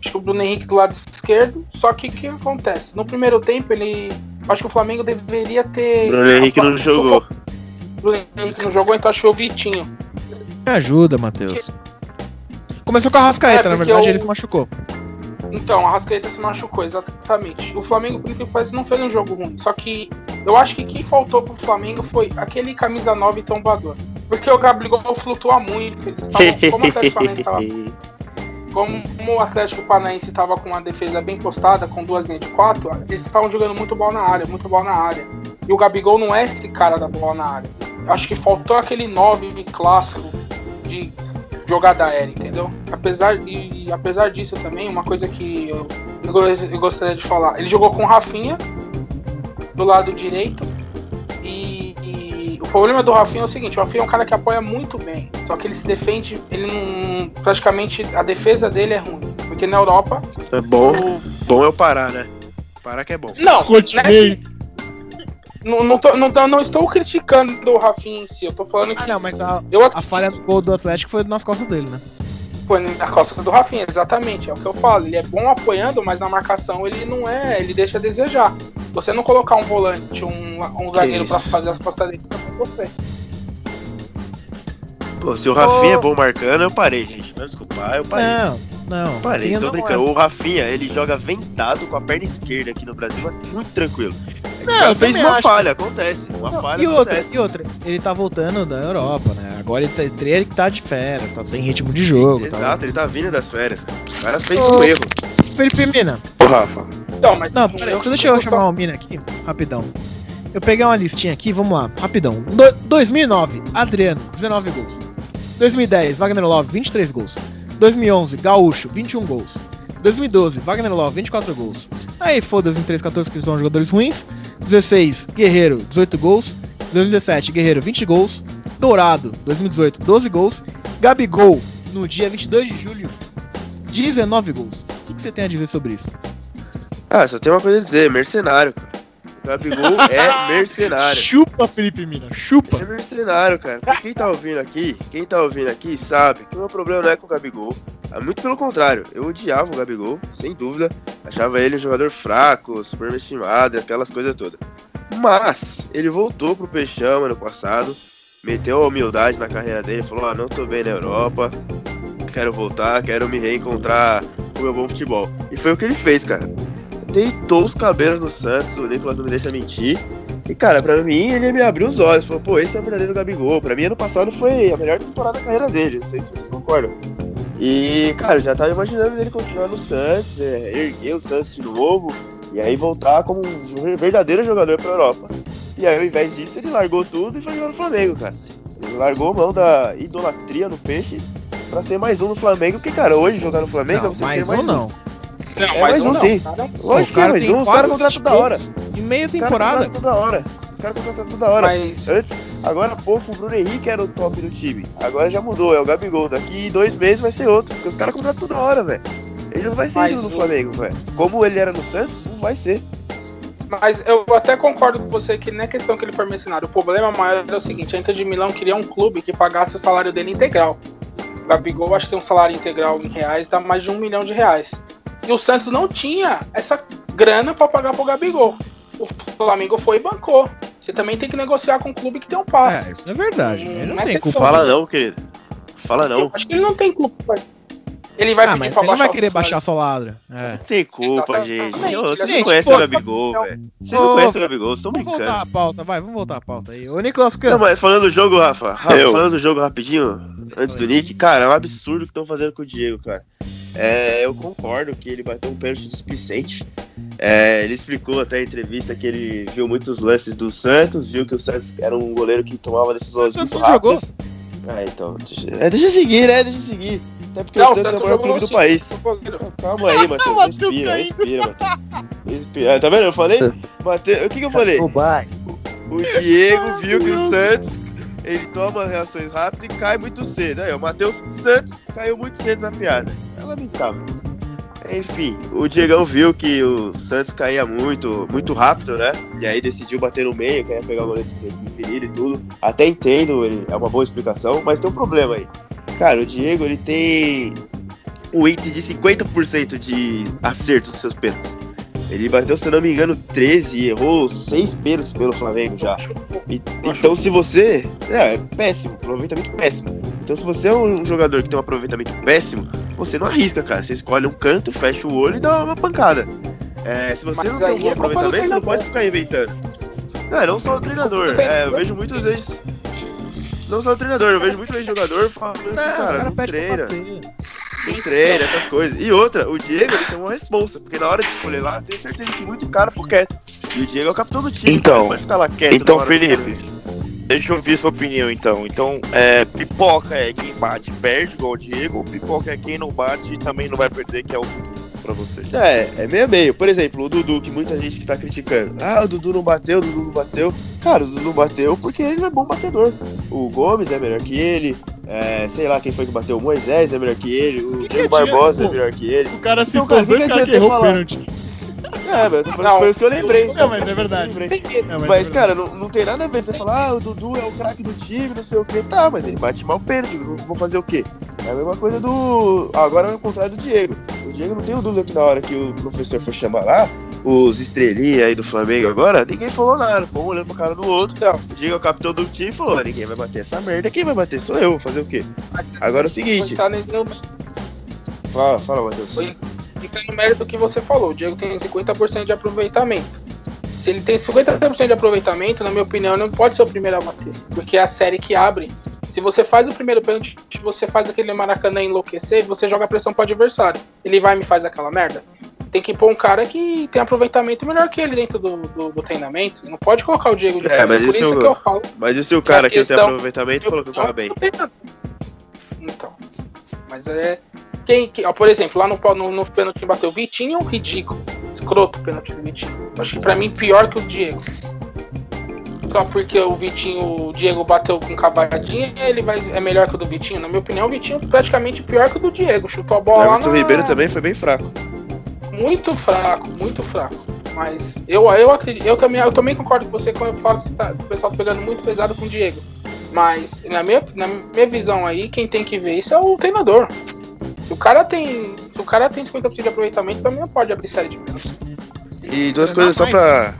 acho que o Bruno Henrique do lado esquerdo. Só que o que acontece? No primeiro tempo ele Acho que o Flamengo deveria ter. Bruno Henrique não jogou. O Bruno Henrique não jogou, então achou o Vitinho. Me ajuda, Matheus. Começou com a Rascaeta, É, na porque verdade, o- ele se machucou. Então, a Rascaeta se machucou, exatamente. O Flamengo, por que pareça, não fez um jogo ruim. Só que eu acho que quem faltou pro Flamengo foi aquele camisa 9 tombador. Porque o Gabigol flutua muito. Eles tavam, como o Paranaense tava como o Atlético Paranaense estava com uma defesa bem postada, com duas linhas de quatro, eles estavam jogando muito bola na área, muito bola na área. E o Gabigol não é esse cara da bola na área. Acho que faltou aquele 9 clássico de jogada aérea, entendeu? Apesar, e, apesar disso também, uma coisa que eu, eu eu gostaria de falar, ele jogou com o Rafinha do lado direito e, e problema do Rafinha é o seguinte, o Rafinha é um cara que apoia muito bem, só que ele se defende, ele não, praticamente a defesa dele é ruim, porque na Europa É bom, o- bom é o Pará, né? Pará que é bom. não, Continuei. não, não, tô- não, não estou criticando o Rafinha em si, eu tô falando Ah, que não, mas a, eu a falha do gol do Atlético foi nas costas dele, né? Foi na costa do Rafinha, exatamente. É o que eu falo. Ele é bom apoiando, mas na marcação ele não é. Ele deixa a desejar. Você não colocar um volante, um, um zagueiro pra isso. fazer as costas dele pra você. Pô, se o Rafinha é bom marcando, eu parei, gente. Vai me desculpar, eu parei. Não, não. Parei, não brincando. é. O Rafinha, ele joga vendado com a perna esquerda aqui no Brasil, mas muito tranquilo. É Não, eu fez uma acho. falha, acontece. Uma Não, falha e outra, acontece. e outra, ele tá voltando da Europa, né? Agora ele, tá, ele que tá de férias, tá sem ritmo de jogo. Tá... Exato, ele tá vindo das férias. O cara fez Ô. um erro. Felipe Mina. Ô, Rafa. Então, mas. Não, peraí, só deixa eu chamar o Mina aqui, rapidão. Eu peguei uma listinha aqui, vamos lá, rapidão. Do- 2009, Adriano, 19 gols. 2010, Wagner Love, 23 gols. 2011, Gaúcho, 21 gols. 2012, Wagner Love, 24 gols. Aí foda-se, 2013, 14, que são jogadores ruins. 16, Guerreiro, 18 gols. 2017, Guerreiro, 20 gols. Dourado, 2018, 12 gols. Gabigol, no dia 22 de julho, 19 gols. O que, que você tem a dizer sobre isso? Ah, só tem uma coisa a dizer, mercenário, cara. O Gabigol é mercenário. Chupa, Felipe Mina, chupa. É mercenário, cara. Porque quem tá ouvindo aqui, quem tá ouvindo aqui sabe que o meu problema não é com o Gabigol. É muito pelo contrário. Eu odiava o Gabigol, sem dúvida. Achava ele um jogador fraco, superestimado, aquelas coisas todas. Mas ele voltou pro Peixão ano passado, meteu a humildade na carreira dele, falou: Ah, não tô bem na Europa, quero voltar, quero me reencontrar com o meu bom futebol. E foi o que ele fez, cara. Deitou os cabelos no Santos, o Nicolas não me deixa mentir. E, cara, pra mim, ele me abriu os olhos. Falou, pô, esse é o verdadeiro Gabigol. Pra mim, ano passado foi a melhor temporada da carreira dele. Não sei se vocês concordam. E, cara, já tava imaginando ele continuar no Santos, é, erguer o Santos de novo. E aí voltar como um verdadeiro jogador pra Europa. E aí, ao invés disso, ele largou tudo e foi jogar no Flamengo, cara. Ele largou mão da idolatria no peixe pra ser mais um no Flamengo. Porque, cara, hoje jogar no Flamengo Não, é você mais ser mais um não. Não, É mais um, não, sim. Lógico que é mais um, os caras contratam da hora. Em meia temporada. toda hora. Os caras contratam toda hora. Mas Antes, agora há pouco o Bruno Henrique era o top do time. Agora já mudou, é o Gabigol. Daqui dois meses vai ser outro. Porque os caras contratam toda hora, velho. Ele não vai ser ídolo no o- Flamengo, velho. Como ele era no Santos, não vai ser. Mas eu até concordo com você que não é questão que ele foi mercenário. O problema maior é o seguinte: a Inter de Milão queria um clube que pagasse o salário dele integral. O Gabigol, acho que tem um salário integral em reais, dá mais de um milhão de reais. E o Santos não tinha essa grana pra pagar pro Gabigol. O Flamengo foi e bancou. Você também tem que negociar com um clube que tem um passe. É, isso é verdade. Ele não Não é tem questão. culpa. Fala não, querido. Fala Eu não. acho que ele não tem culpa. pai. Ele vai Ah, pedir pra ele não vai o querer baixar só ladro. É. Não tem culpa, gente. Ô, Vocês Gente, não conhecem pô, o Gabigol, velho. Vocês Ô, não conhecem o Gabigol, vocês estão Vamos voltar brincando. à pauta, vai, vamos voltar à pauta aí. Ô, Nicolas Não, Campos. mas falando do jogo, Rafa, Rafa, Eu. falando do jogo rapidinho, antes do Nick, cara, é um absurdo o que estão fazendo com o Diego, cara. É, eu concordo que ele bateu um pênalti displicente. É, ele explicou até em entrevista que ele viu muitos lances do Santos, viu que o Santos era um goleiro que tomava decisões muito rápidas. Ah, então. Deixa, é, deixa eu seguir, né? Deixa eu seguir. Até porque Não, o Santos é o maior clube do sim. país. Calma aí, Matheus. Matheus Respira, caindo. respira, Matheus. Respira. Ah, Tá vendo? Eu falei? Matheus, o que, que eu falei? O Diego viu que o Santos ele toma reações rápidas e cai muito cedo. Aí, o Matheus Santos caiu muito cedo na piada. É lamentável. Enfim, o Diegão viu que o Santos caía muito, muito rápido, né? E aí decidiu bater no meio, queria pegar o goleiro definido e tudo. Até entendo, ele, é uma boa explicação, mas tem um problema aí. Cara, o Diego ele tem um índice de 50% de acerto dos seus pênaltis. Ele bateu, se não me engano, 13 e errou 6 pênaltis pelo Flamengo já. E- então, se você. É, é péssimo, aproveitamento péssimo. Então, se você é um jogador que tem um aproveitamento péssimo, você não arrisca, cara. Você escolhe um canto, fecha o olho e dá uma pancada. É, se você Mas não tem um bom é aproveitamento, você não pode ficar inventando. Não, não só o treinador. do É, eu vejo muitas vezes. Não só o treinador, eu vejo muitas vezes jogador falando Não, cara, caras não treina não treina, essas coisas. E outra, o Diego ele tem uma responsa, porque na hora de escolher lá, tenho certeza que muito cara ficou quieto. E o Diego é o capitão do time. Então, pode ficar lá quieto. então, do Felipe. Deixa eu ouvir sua opinião então. Então, é, pipoca é quem bate perde, igual o Diego, pipoca é quem não bate e também não vai perder, que é o pra você. É, é meio a meio. Por exemplo, o Dudu, que muita gente que tá criticando. Ah, o Dudu não bateu, o Dudu não bateu. Cara, o Dudu não bateu porque ele não é bom batedor. O Gomes é melhor que ele. É, sei lá quem foi que bateu. O Moisés é melhor que ele. O Diego Barbosa é melhor que ele. O cara Então, cara, os dois o que caras que adianta errou o pênalti. É, mas Não, foi isso que eu lembrei. Não, mas é verdade. Não, Mas, é verdade. cara, não, não tem nada a ver você falar, ah, o Dudu é o craque do time, não sei o que. Tá, mas ele bate mal pênalti, vou fazer o quê? É a mesma coisa do. Agora é o contrário do Diego. O Diego não tem dúvida que na hora que o professor foi chamar lá, os estrelinhas aí do Flamengo agora, ninguém falou nada, ficou um olhando pra cara do outro. Então, O Diego é o capitão do time e falou: "Ah, ninguém vai bater essa merda, quem vai bater sou eu, fazer o quê? Agora é o seguinte, tá fala, fala, Matheus. Foi- Fica no mérito que você falou. O Diego tem 50% de aproveitamento. Se ele tem 50% de aproveitamento, na minha opinião, não pode ser o primeiro a bater. Porque é a série que abre. Se você faz o primeiro pênalti, você faz aquele Maracanã enlouquecer, você joga pressão pro adversário. Ele vai e me faz aquela merda. Tem que pôr um cara que tem aproveitamento melhor que ele dentro do, do, do treinamento. Não pode colocar o Diego de É, mas Por isso eu- que eu falo. Mas e se o cara que não tem questão- aproveitamento falou que eu tava bem? Então. Mas é. Quem, que- ó, por exemplo, lá no, no, no pênalti que bateu o Vitinho, ridículo. Escroto o pênalti do Vitinho. Acho que pra mim pior que o Diego. Só porque o Vitinho, o Diego bateu com cavadinha, ele vai, é melhor que o do Vitinho. Na minha opinião, o Vitinho é praticamente pior que o do Diego. Chutou a O bola lá Everton na... Ribeiro também foi bem fraco. Muito fraco, muito fraco. Mas eu, eu acredito, eu também, eu também concordo com você quando eu falo que você tá- o pessoal tá pegando muito pesado com o Diego. Mas na minha, na minha visão aí, quem tem que ver isso é o treinador. Se o cara tem. Se o cara tem 50% de aproveitamento, pra mim não pode abrir série de pênalti. E duas coisas só pra,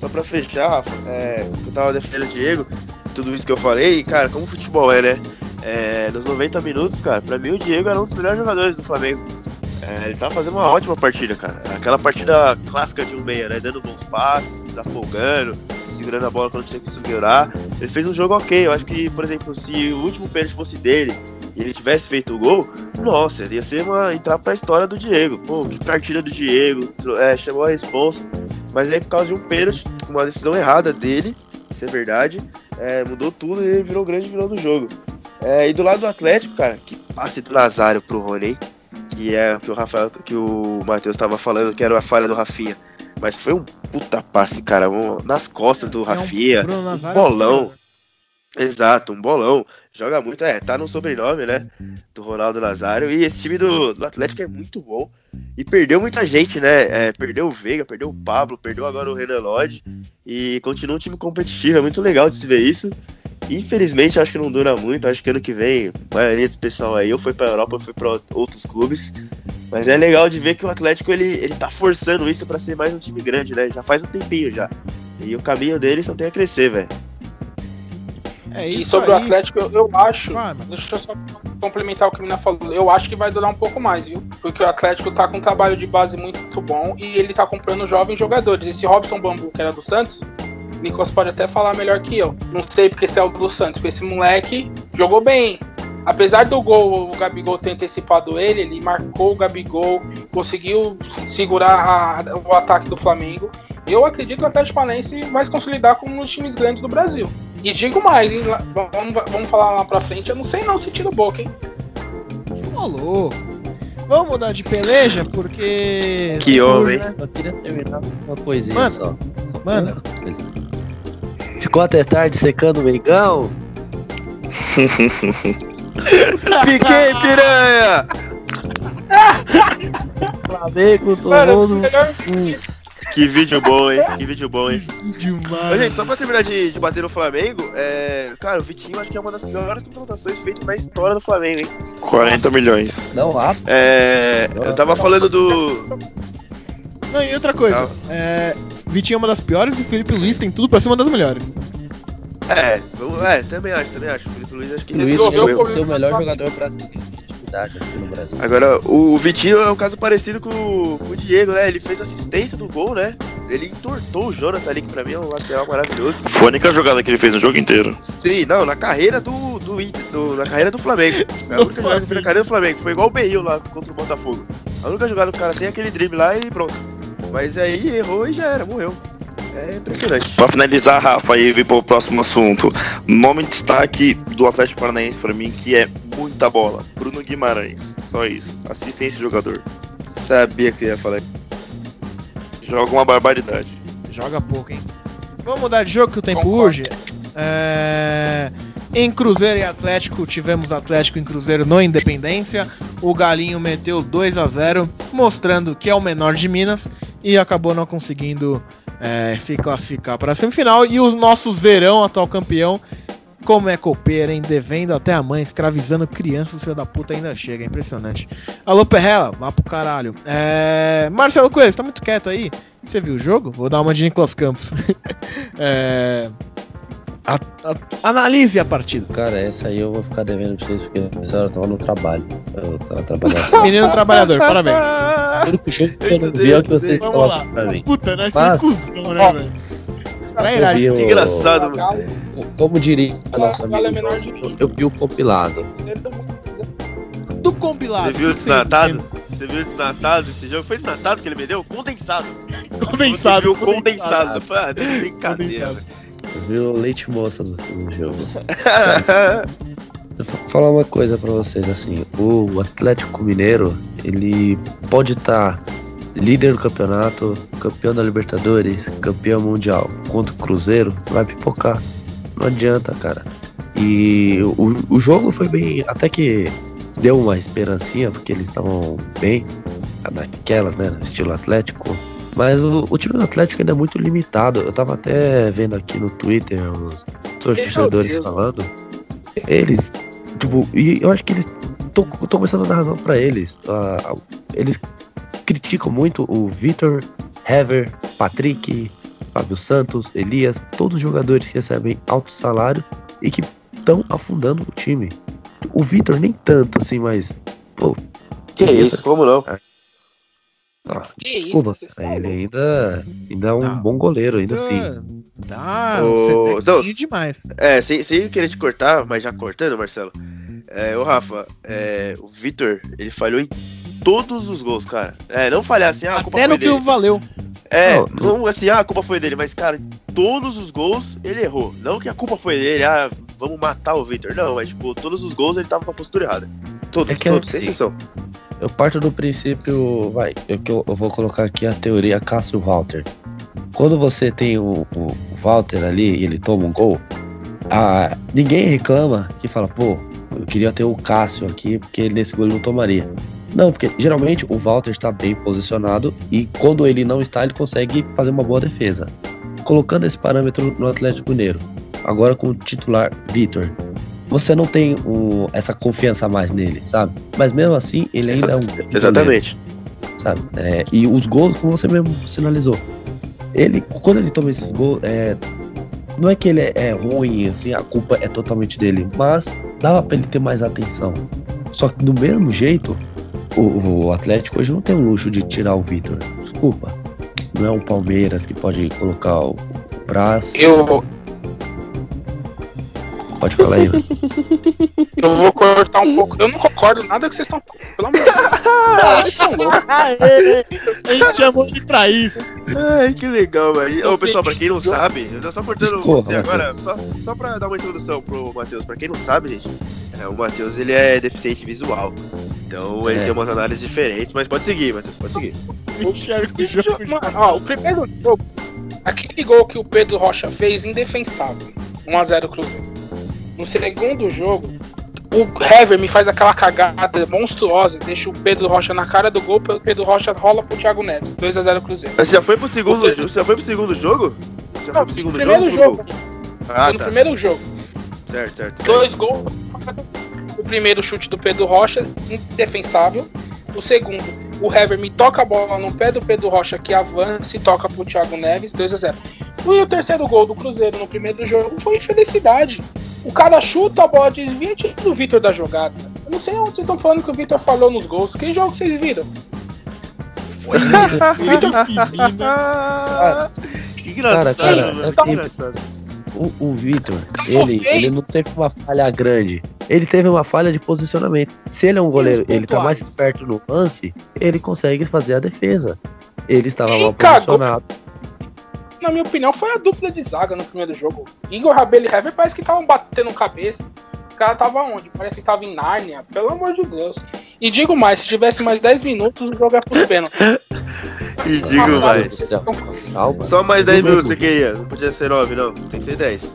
só pra fechar. É, que eu tava defendendo o Diego, tudo isso que eu falei, cara, como futebol é, né? é, nos 90 minutos, cara, pra mim o Diego era um dos melhores jogadores do Flamengo. É, ele tava fazendo uma ótima partida, cara. Aquela partida clássica de um meia, né? Dando bons passes, afogando, segurando a bola quando tinha que segurar. Ele fez um jogo ok. Eu acho que, por exemplo, se o último pênalti fosse dele e ele tivesse feito o gol, nossa, ia ser uma entrar pra história do Diego. Pô, que partida do Diego. É, chamou a responsa. Mas aí por causa de um pênalti, com uma decisão errada dele, isso é verdade, é, mudou tudo e ele virou o grande vilão do jogo. É, e do lado do Atlético, cara, que passe do Nazário pro Rony, que é o que o Rafael, que o Matheus estava falando, que era a falha do Rafinha. Mas foi um puta passe, cara, um, nas costas do Rafinha, um, um bolão. Exato, um bolão. Joga muito, é, tá no sobrenome, né? Do Ronaldo Nazário. E esse time do, do Atlético é muito bom. E perdeu muita gente, né? É, perdeu o Veiga, perdeu o Pablo, perdeu agora o Renan Lodge. E continua um time competitivo, é muito legal de se ver isso. Infelizmente, acho que não dura muito. Acho que ano que vem, a maioria desse pessoal aí, ou foi pra Europa, ou foi pra outros clubes. Mas é legal de ver que o Atlético ele, ele tá forçando isso para ser mais um time grande, né? Já faz um tempinho já. E o caminho dele só tem a crescer, velho. É e sobre aí. o Atlético, eu, eu acho. deixa eu só complementar o que o Mina falou. Eu acho que vai durar um pouco mais, viu? Porque o Atlético tá com um trabalho de base muito bom e ele tá comprando jovens jogadores. Esse Robson Bambu, que era do Santos, Nicolas pode até falar melhor que eu. Não sei porque esse é o do Santos, porque esse moleque jogou bem. Apesar do gol, o Gabigol ter antecipado ele, ele marcou o Gabigol, conseguiu segurar a, o ataque do Flamengo. Eu acredito que o Atlético Paranaense vai se consolidar como um dos times grandes do Brasil. E digo mais, hein, vamos, vamos falar lá pra frente, eu não sei não se tira boca, hein? Alô. Vamos mudar de peleja, porque. Que homem. Né? Eu queria terminar uma coisinha Mano, só. Manda. Ficou até tarde secando o Mengão? Fiquei, piranha! Flamengo Mano, tomou no... Que vídeo bom, hein? Que vídeo bom, hein? Demais. Ô, gente, só pra terminar de, de bater no Flamengo, é... cara, o Vitinho acho que é uma das piores contratações feitas na história do Flamengo, hein? 40 milhões. Não há. É... Eu tava falando do. Não, e outra coisa, é, Vitinho é uma das piores e o Felipe Luiz tem tudo pra ser uma das melhores. É, eu- é, também acho, também acho. O Felipe Luiz acho que Luiz é o seu melhor jogador brasileiro aqui no Brasil. Agora, o Vitinho é um caso parecido com, o- com o Diego, né? Ele fez assistência do gol, né? Ele entortou o Jonathan ali, que pra mim é um lateral maravilhoso. Foi a única jogada que ele fez no jogo inteiro. Sim, não, na carreira do, do Inter, do- na carreira do Flamengo. É a Do única jogada que fez na carreira do Flamengo. Foi igual o Beil lá contra o Botafogo. A única jogada que o cara tem é aquele drible lá e pronto. Mas aí errou e já era, morreu. É impressionante. Pra finalizar, Rafa, e vir pro próximo assunto. Nome de destaque do Atlético Paranaense pra mim, que é muita bola. Bruno Guimarães. Só isso. Assistem esse jogador. Sabia que ia falar. Joga uma barbaridade. Joga pouco, hein? Vamos mudar de jogo que o tempo Concordo. urge. É, Em Cruzeiro e Atlético, tivemos Atlético em Cruzeiro no Independência. O Galinho meteu 2 a 0 mostrando que é o menor de Minas e acabou não conseguindo é, se classificar para a semifinal. E o nosso Zerão, atual campeão, como é copeiro, hein? Devendo até a mãe, escravizando crianças, filho da puta ainda chega, é impressionante. Alô, Perrela, vá pro caralho. É... Marcelo Coelho, tá muito quieto aí? Você viu o jogo? Vou dar uma de Nicolas Campos. é... a- a- Analise a partida. Cara, essa aí eu vou ficar devendo pra vocês, porque essa hora eu tava no trabalho. Eu tava trabalhando. Menino trabalhador, parabéns. O único jogo que eu não vi é o que vocês Vamos lá. mostram pra mim. Puta, nós Mas- somos cuzão, né, velho? Trairagem. Que engraçado, mano. Como diria a nossa amiga, eu vi o compilado. Do compilado. Você viu o que você desnatado? Você viu o desnatado esse jogo? Foi desnatado que ele me deu? Condensado. Condensado. Você viu o condensado. Falei, Ah, de brincadeira, Condensado. Velho. Eu vi o leite moça no, no jogo. Eu vou falar uma coisa pra vocês, assim, o Atlético Mineiro, ele pode estar líder do campeonato, campeão da Libertadores, campeão mundial, contra o Cruzeiro, vai pipocar. Não adianta, cara. E o, o jogo foi bem, até que deu uma esperancinha, porque eles estavam bem, naquelas, né, estilo Atlético. Mas o, o time do Atlético ainda é muito limitado. Eu tava até vendo aqui no Twitter os torcedores falando. Eles, tipo, e eu acho que eles. Tô, tô começando a dar razão pra eles. Ah, eles criticam muito o Vitor, Hever, Patrick, Fábio Santos, Elias, todos os jogadores que recebem alto salário e que estão afundando o time. O Vitor nem tanto, assim, mas. Pô, Que isso, como não? Ah, Que isso, desculpa. Ele ainda, ainda é um Não. bom goleiro, ainda assim. Dá, Ô, você tem demais. É, sem, sem querer te cortar, mas já cortando, Marcelo. É, ô Rafa, é, o Vitor, ele falhou em todos os gols, cara. É, não falhar assim, ah, a culpa Até foi no que dele. o valeu. É, Não, não assim, ah, a culpa foi dele, mas, cara, em todos os gols ele errou. Não que a culpa foi dele, ah, vamos matar o Vitor. Não, mas, tipo, todos os gols ele tava com a postura errada. Todos, É que todos, assim, sem exceção. Eu parto do princípio, vai, eu, eu, vou colocar aqui a teoria Cássio Walter. Quando você tem o, o, Walter ali e ele toma um gol, ah, ninguém reclama que fala, pô, eu queria ter o Cássio aqui, porque nesse gol ele não tomaria. Não, porque geralmente o Walter está bem posicionado e quando ele não está, ele consegue fazer uma boa defesa. Colocando esse parâmetro no Atlético Mineiro, agora com o titular Vitor, você não tem o- essa confiança mais nele, sabe? Mas mesmo assim, ele ainda é um. grande Exatamente. goleiro, sabe? É, e os gols, como você mesmo sinalizou, ele, quando ele toma esses gols, é, não é que ele é, é ruim, assim, a culpa é totalmente dele, mas dava pra ele ter mais atenção. Só que do mesmo jeito, o, o Atlético hoje não tem o luxo de tirar o Vitor. Desculpa. Não é um Palmeiras que pode colocar o, o braço. Eu, Pode falar aí, né? eu vou cortar um pouco. Eu não concordo nada que vocês estão falando. Pelo amor de Deus. Loucos. A gente chamou ele pra isso. Ai, que legal, velho. Ô, pessoal, pra quem não sabe, eu tô só cortando você agora, só, só pra dar uma introdução pro Matheus. Pra quem não sabe, gente, é, o Matheus, ele é deficiente visual. Então, ele É. tem umas análises diferentes, mas pode seguir, Matheus, pode seguir. Enxerga o jogo. Mano, ó, o primeiro jogo, aquele gol que o Pedro Rocha fez, indefensável. 1x0 Cruzeiro. No segundo jogo, o Hever me faz aquela cagada monstruosa, deixa o Pedro Rocha na cara do gol, o Pedro Rocha rola pro Thiago Neves. 2x0 Cruzeiro. Mas você já foi pro segundo, Você- jo- você já foi pro segundo jogo? Já foi pro segundo jogo? primeiro jogo. gol? Ah, Foi no tá. primeiro jogo. Certo, certo. certo. Dois gols. O primeiro chute do Pedro Rocha, indefensável. O segundo, o Hever me toca a bola no pé do Pedro Rocha que avança e toca pro Thiago Neves, 2 a 0 E o terceiro gol do Cruzeiro no primeiro jogo foi infelicidade. O cara chuta a bola, desvia e tira o Vitor da jogada. Eu não sei onde vocês estão falando que o Vitor falhou nos gols. Que jogo vocês viram? Ah, que engraçado, Cara, cara, mano, assim, que engraçado. O, o Vitor, Calma, ele, ele não teve uma falha grande. Ele teve uma falha de posicionamento. Se ele é um goleiro, ele tá mais esperto no lance, ele consegue fazer a defesa. Ele estava mal cagou? Na minha opinião, foi a dupla de zaga no primeiro jogo. Igor Rabelo e Hever parece que estavam batendo cabeça. O cara tava onde? Parece que tava em Nárnia. Pelo amor de Deus. E digo mais, se tivesse mais 10 minutos, o jogo é pros pênaltis. E digo mais. do céu. Calma. Só mais 10 Tudo minutos você queria. Não podia ser 9, não. Tem que ser 10.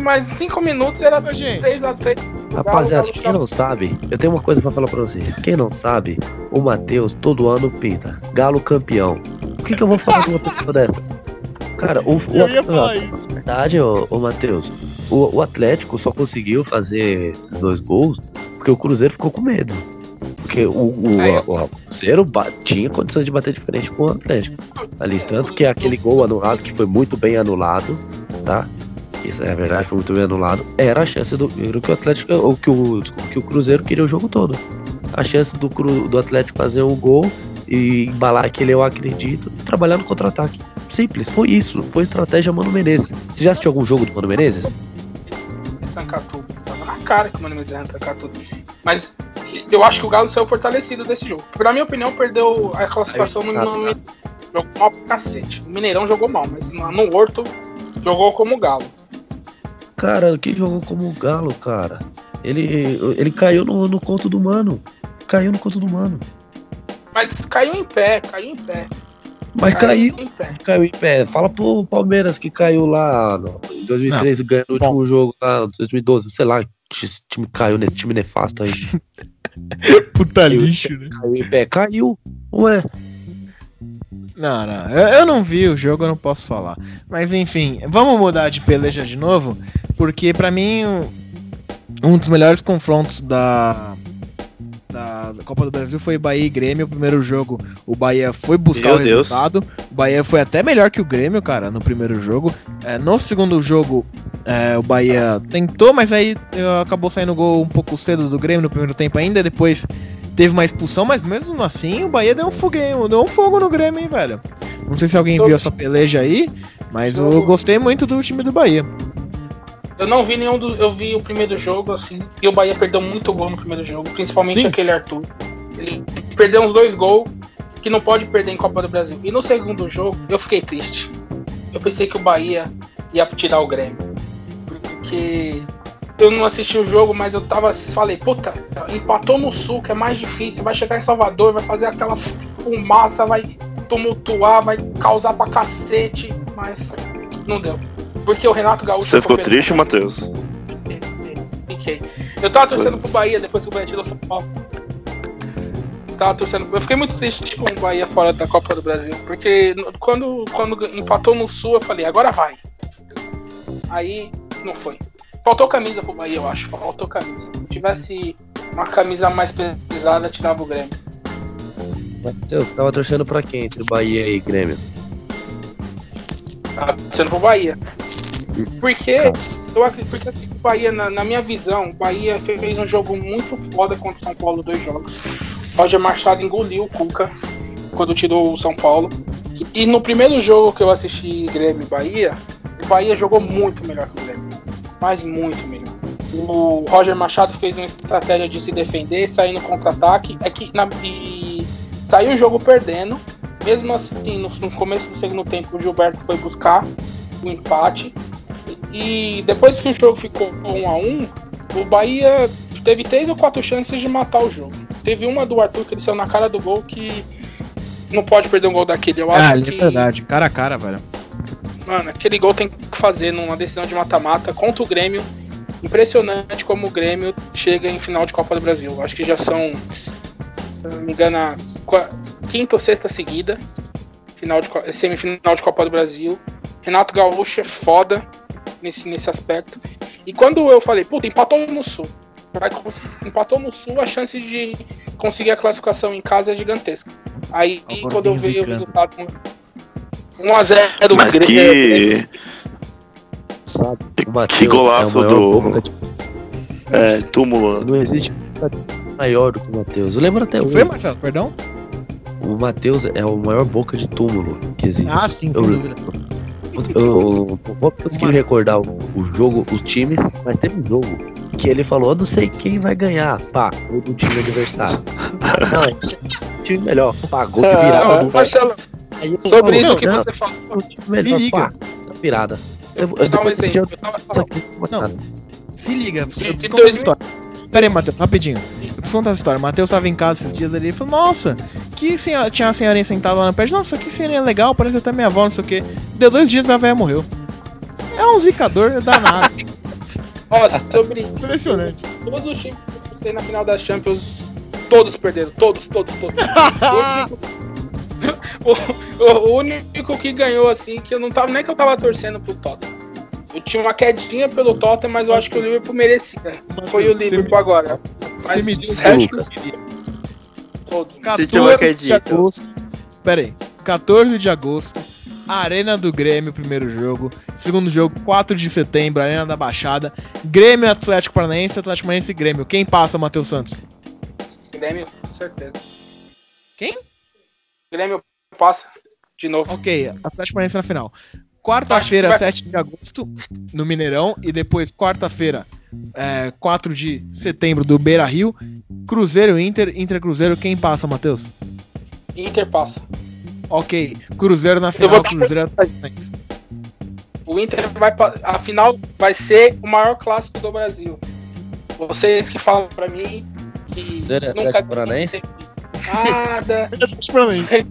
Mais 5 minutos era Ô, gente. 3x6. Rapaziada, quem não sabe, eu tenho uma coisa pra falar pra vocês. Quem não sabe, o Matheus todo ano pinta. Galo campeão. O que, que eu vou falar de uma pessoa dessa? Cara, o, o Eu ia falar isso. Na verdade, ô, ô Matheus, o, o Atlético só conseguiu fazer esses dois gols porque o Cruzeiro ficou com medo. Porque o, o, É. o- o Cruzeiro tinha condições de bater de frente com o Atlético. Ali, tanto que aquele gol anulado, que foi muito bem anulado, tá? Isso é verdade, foi muito bem anulado. Era a chance do era o que o Atlético, ou que o, que o Cruzeiro queria o jogo todo. A chance do, Cru- do Atlético fazer um gol e embalar aquele eu acredito, e trabalhar no contra-ataque. Simples, foi isso. Foi estratégia Mano Menezes. Você já assistiu algum jogo do Mano Menezes? Trancar tudo. Tava na cara que o Mano Menezes ia trancar tudo. Mas eu acho que o Galo saiu fortalecido desse jogo. Na minha opinião, perdeu a classificação no, no, no Jogou mal pra cacete. O Mineirão jogou mal, mas no, Horto jogou como Galo. Cara, que jogou como Galo, cara. Ele, ele caiu no, no conto do Mano. Caiu no conto do Mano. Mas caiu em pé, caiu em pé. Mas caiu, em pé. caiu em pé. Fala pro Palmeiras que caiu lá no, em 2013, ganhou no último jogo lá, 2012, sei lá. Esse time caiu nesse time nefasto aí. Puta lixo, né? Caiu em pé, caiu. Ué, Não, não. Eu, eu não vi o jogo, eu não posso falar. Mas enfim, vamos mudar de peleja de novo, porque pra mim um, um dos melhores confrontos da, da- Copa do Brasil foi Bahia e Grêmio. O primeiro jogo, o Bahia foi buscar Meu o Deus. resultado. O Bahia foi até melhor que o Grêmio, cara, no primeiro jogo. É, no segundo jogo, é, o Bahia tentou, mas aí é, acabou saindo gol um pouco cedo do Grêmio no primeiro tempo ainda. Depois teve uma expulsão, mas mesmo assim o Bahia deu um foguinho, deu um fogo no Grêmio, hein, velho. Não sei se alguém viu essa peleja aí, mas eu gostei muito do time do Bahia. Eu não vi nenhum do. Eu vi o primeiro jogo, assim, e o Bahia perdeu muito gol no primeiro jogo, principalmente Sim. aquele Arthur. Ele perdeu uns dois gols que não pode perder em Copa do Brasil. E no segundo jogo, eu fiquei triste. Eu pensei que o Bahia ia tirar o Grêmio. Porque eu não assisti o jogo, mas eu tava. Falei, puta, empatou no sul, que é mais difícil. Vai chegar em Salvador, vai fazer aquela fumaça, vai tumultuar, vai causar pra cacete. Mas não deu. Porque o Renato Gaúcho. Você ficou triste, Matheus? Fiquei. Eu tava torcendo pro Bahia depois que o Bahia tirou São Paulo. Tava torcendo. Eu fiquei muito triste com o Bahia fora da Copa do Brasil. Porque quando, quando empatou no Sul, eu falei, agora vai. Aí não foi. Faltou camisa pro Bahia, eu acho. Faltou camisa. Se tivesse uma camisa mais pesada, tirava o Grêmio. Matheus, você tava torcendo pra quem? Entre Bahia e Grêmio? Tava torcendo pro Bahia. Porque, eu acredito, porque assim, o Bahia, na, na minha visão, o Bahia fez um jogo muito foda contra o São Paulo, dois jogos. Roger Machado engoliu o Cuca quando tirou o São Paulo. E no primeiro jogo que eu assisti Grêmio e Bahia, o Bahia jogou muito melhor que o Grêmio. Mas muito melhor. O Roger Machado fez uma estratégia de se defender, sair no contra-ataque. É que na, e saiu o jogo perdendo. Mesmo assim, no, no começo do segundo tempo, o Gilberto foi buscar o empate. E depois que o jogo ficou 1 a 1 o Bahia teve três ou quatro chances de matar o jogo. Teve uma do Arthur que ele saiu na cara do gol que não pode perder um gol daquele. Eu acho Ah, que, é verdade, cara a cara, velho. mano, aquele gol tem que fazer numa decisão de mata-mata contra o Grêmio. Impressionante como o Grêmio chega em final de Copa do Brasil. Acho que já são, se não me engano, a quinta ou sexta seguida. Final de, semifinal de Copa do Brasil. Renato Gaúcho é foda nesse, nesse aspecto. E quando eu falei, puta, empatou no Sul. Empatou no Sul, a chance de conseguir a classificação em casa é gigantesca. Aí o quando eu vi o resultado 1x0 Mas que. Sabe? O Matheus Que golaço é o do- de- É, túmulo. Não existe maior do que o Matheus. Eu lembro até hoje. foi, Marcelo? Perdão? O Matheus é o maior boca de túmulo que existe. Ah, sim, sem Eu- dúvida. Eu, eu, eu vou conseguir Mano. recordar o, o jogo, os times, mas teve um jogo que ele falou, eu não sei quem vai ganhar. Pá, do time adversário. não, é o time melhor. Pá, gol de virada. Não, vai. Marcelo, Aí sobre falou, isso não, que não, você falou, o time melhor, Se liga. pá, virada. eu Eu- vou eu dar um depois exemplo. eu- Eu tava Não, falando, Não. Se liga, eu preciso de contar essa 2000 história. Pera aí, Matheus, rapidinho. Eu preciso contar essa história. Matheus tava em casa esses dias ali e falou: Nossa, que senhora... tinha uma senhorinha sentada lá na pé. Nossa, que senhorinha legal, parece até minha avó, não sei o quê. Deu dois dias a velha morreu. É um zicador danado. ó, sobre Impressionante. todos os times que eu sei na final das Champions, todos perderam. Todos, todos, todos. o, o- o único que ganhou, assim, que eu não tava. Nem que eu tava torcendo pro Tottenham. Eu tinha uma quedinha pelo Tottenham, mas eu acho que o Liverpool merecia. Foi o Liverpool agora. Você Mas me os deu restos, que eu queria. todos. Você tinha uma 14 de quedinha. agosto. Pera aí. 14 de agosto. Arena do Grêmio, primeiro jogo. Segundo jogo, 4 de setembro, Arena da Baixada. Grêmio, Atlético Paranaense, Atlético Paranaense e Grêmio. Quem passa, Matheus Santos? Grêmio, com certeza. Quem? Grêmio passa de novo. Ok, Atlético Paranaense na final. Quarta-feira, Acho que vai- 7 de agosto, no Mineirão. E depois, quarta-feira, é, 4 de setembro, do Beira Rio. Cruzeiro Inter, Inter Cruzeiro. Quem passa, Matheus? Inter passa. Ok, Cruzeiro na final, vou- Cruzeiro Paranaense. O Inter vai a final vai ser o maior clássico do Brasil. Vocês que falam pra mim que é nunca Paranaense? nada, Paranaense.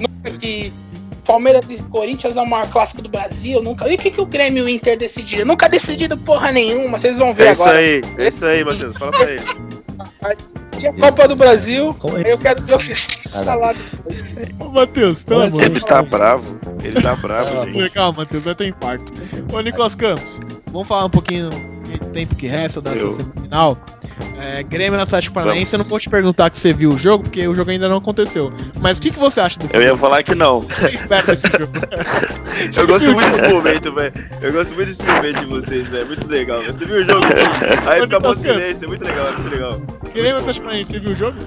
nunca que Palmeiras e Corinthians é o maior clássico do Brasil, nunca. E o que, que o Grêmio e o Inter decidiram? Nunca decidiram porra nenhuma, vocês vão ver É isso agora. aí, é isso aí, Matheus. Fala pra ele. E a Copa do Brasil, é eu quero ver o que falar depois. Ô, Matheus, pelo amor de Ele tá bravo. Ele tá bravo, gente. Deus. Calma, Matheus, vai ter infarto. Ô, Nicolas Campos, vamos falar um pouquinho de tempo que resta da semifinal. É, Grêmio no Atlético Paranaense, eu não vou te perguntar que você viu o jogo, porque o jogo ainda não aconteceu. Mas o que, que você acha desse Eu ia falar que não. Você espera desse jogo? Eu gosto muito desse momento, velho. Eu gosto muito desse momento de vocês, velho. Muito legal. Você viu o jogo? Aí fica bom silêncio. É muito legal, é muito legal. Grêmio no Atlético Paranaense, você viu o jogo?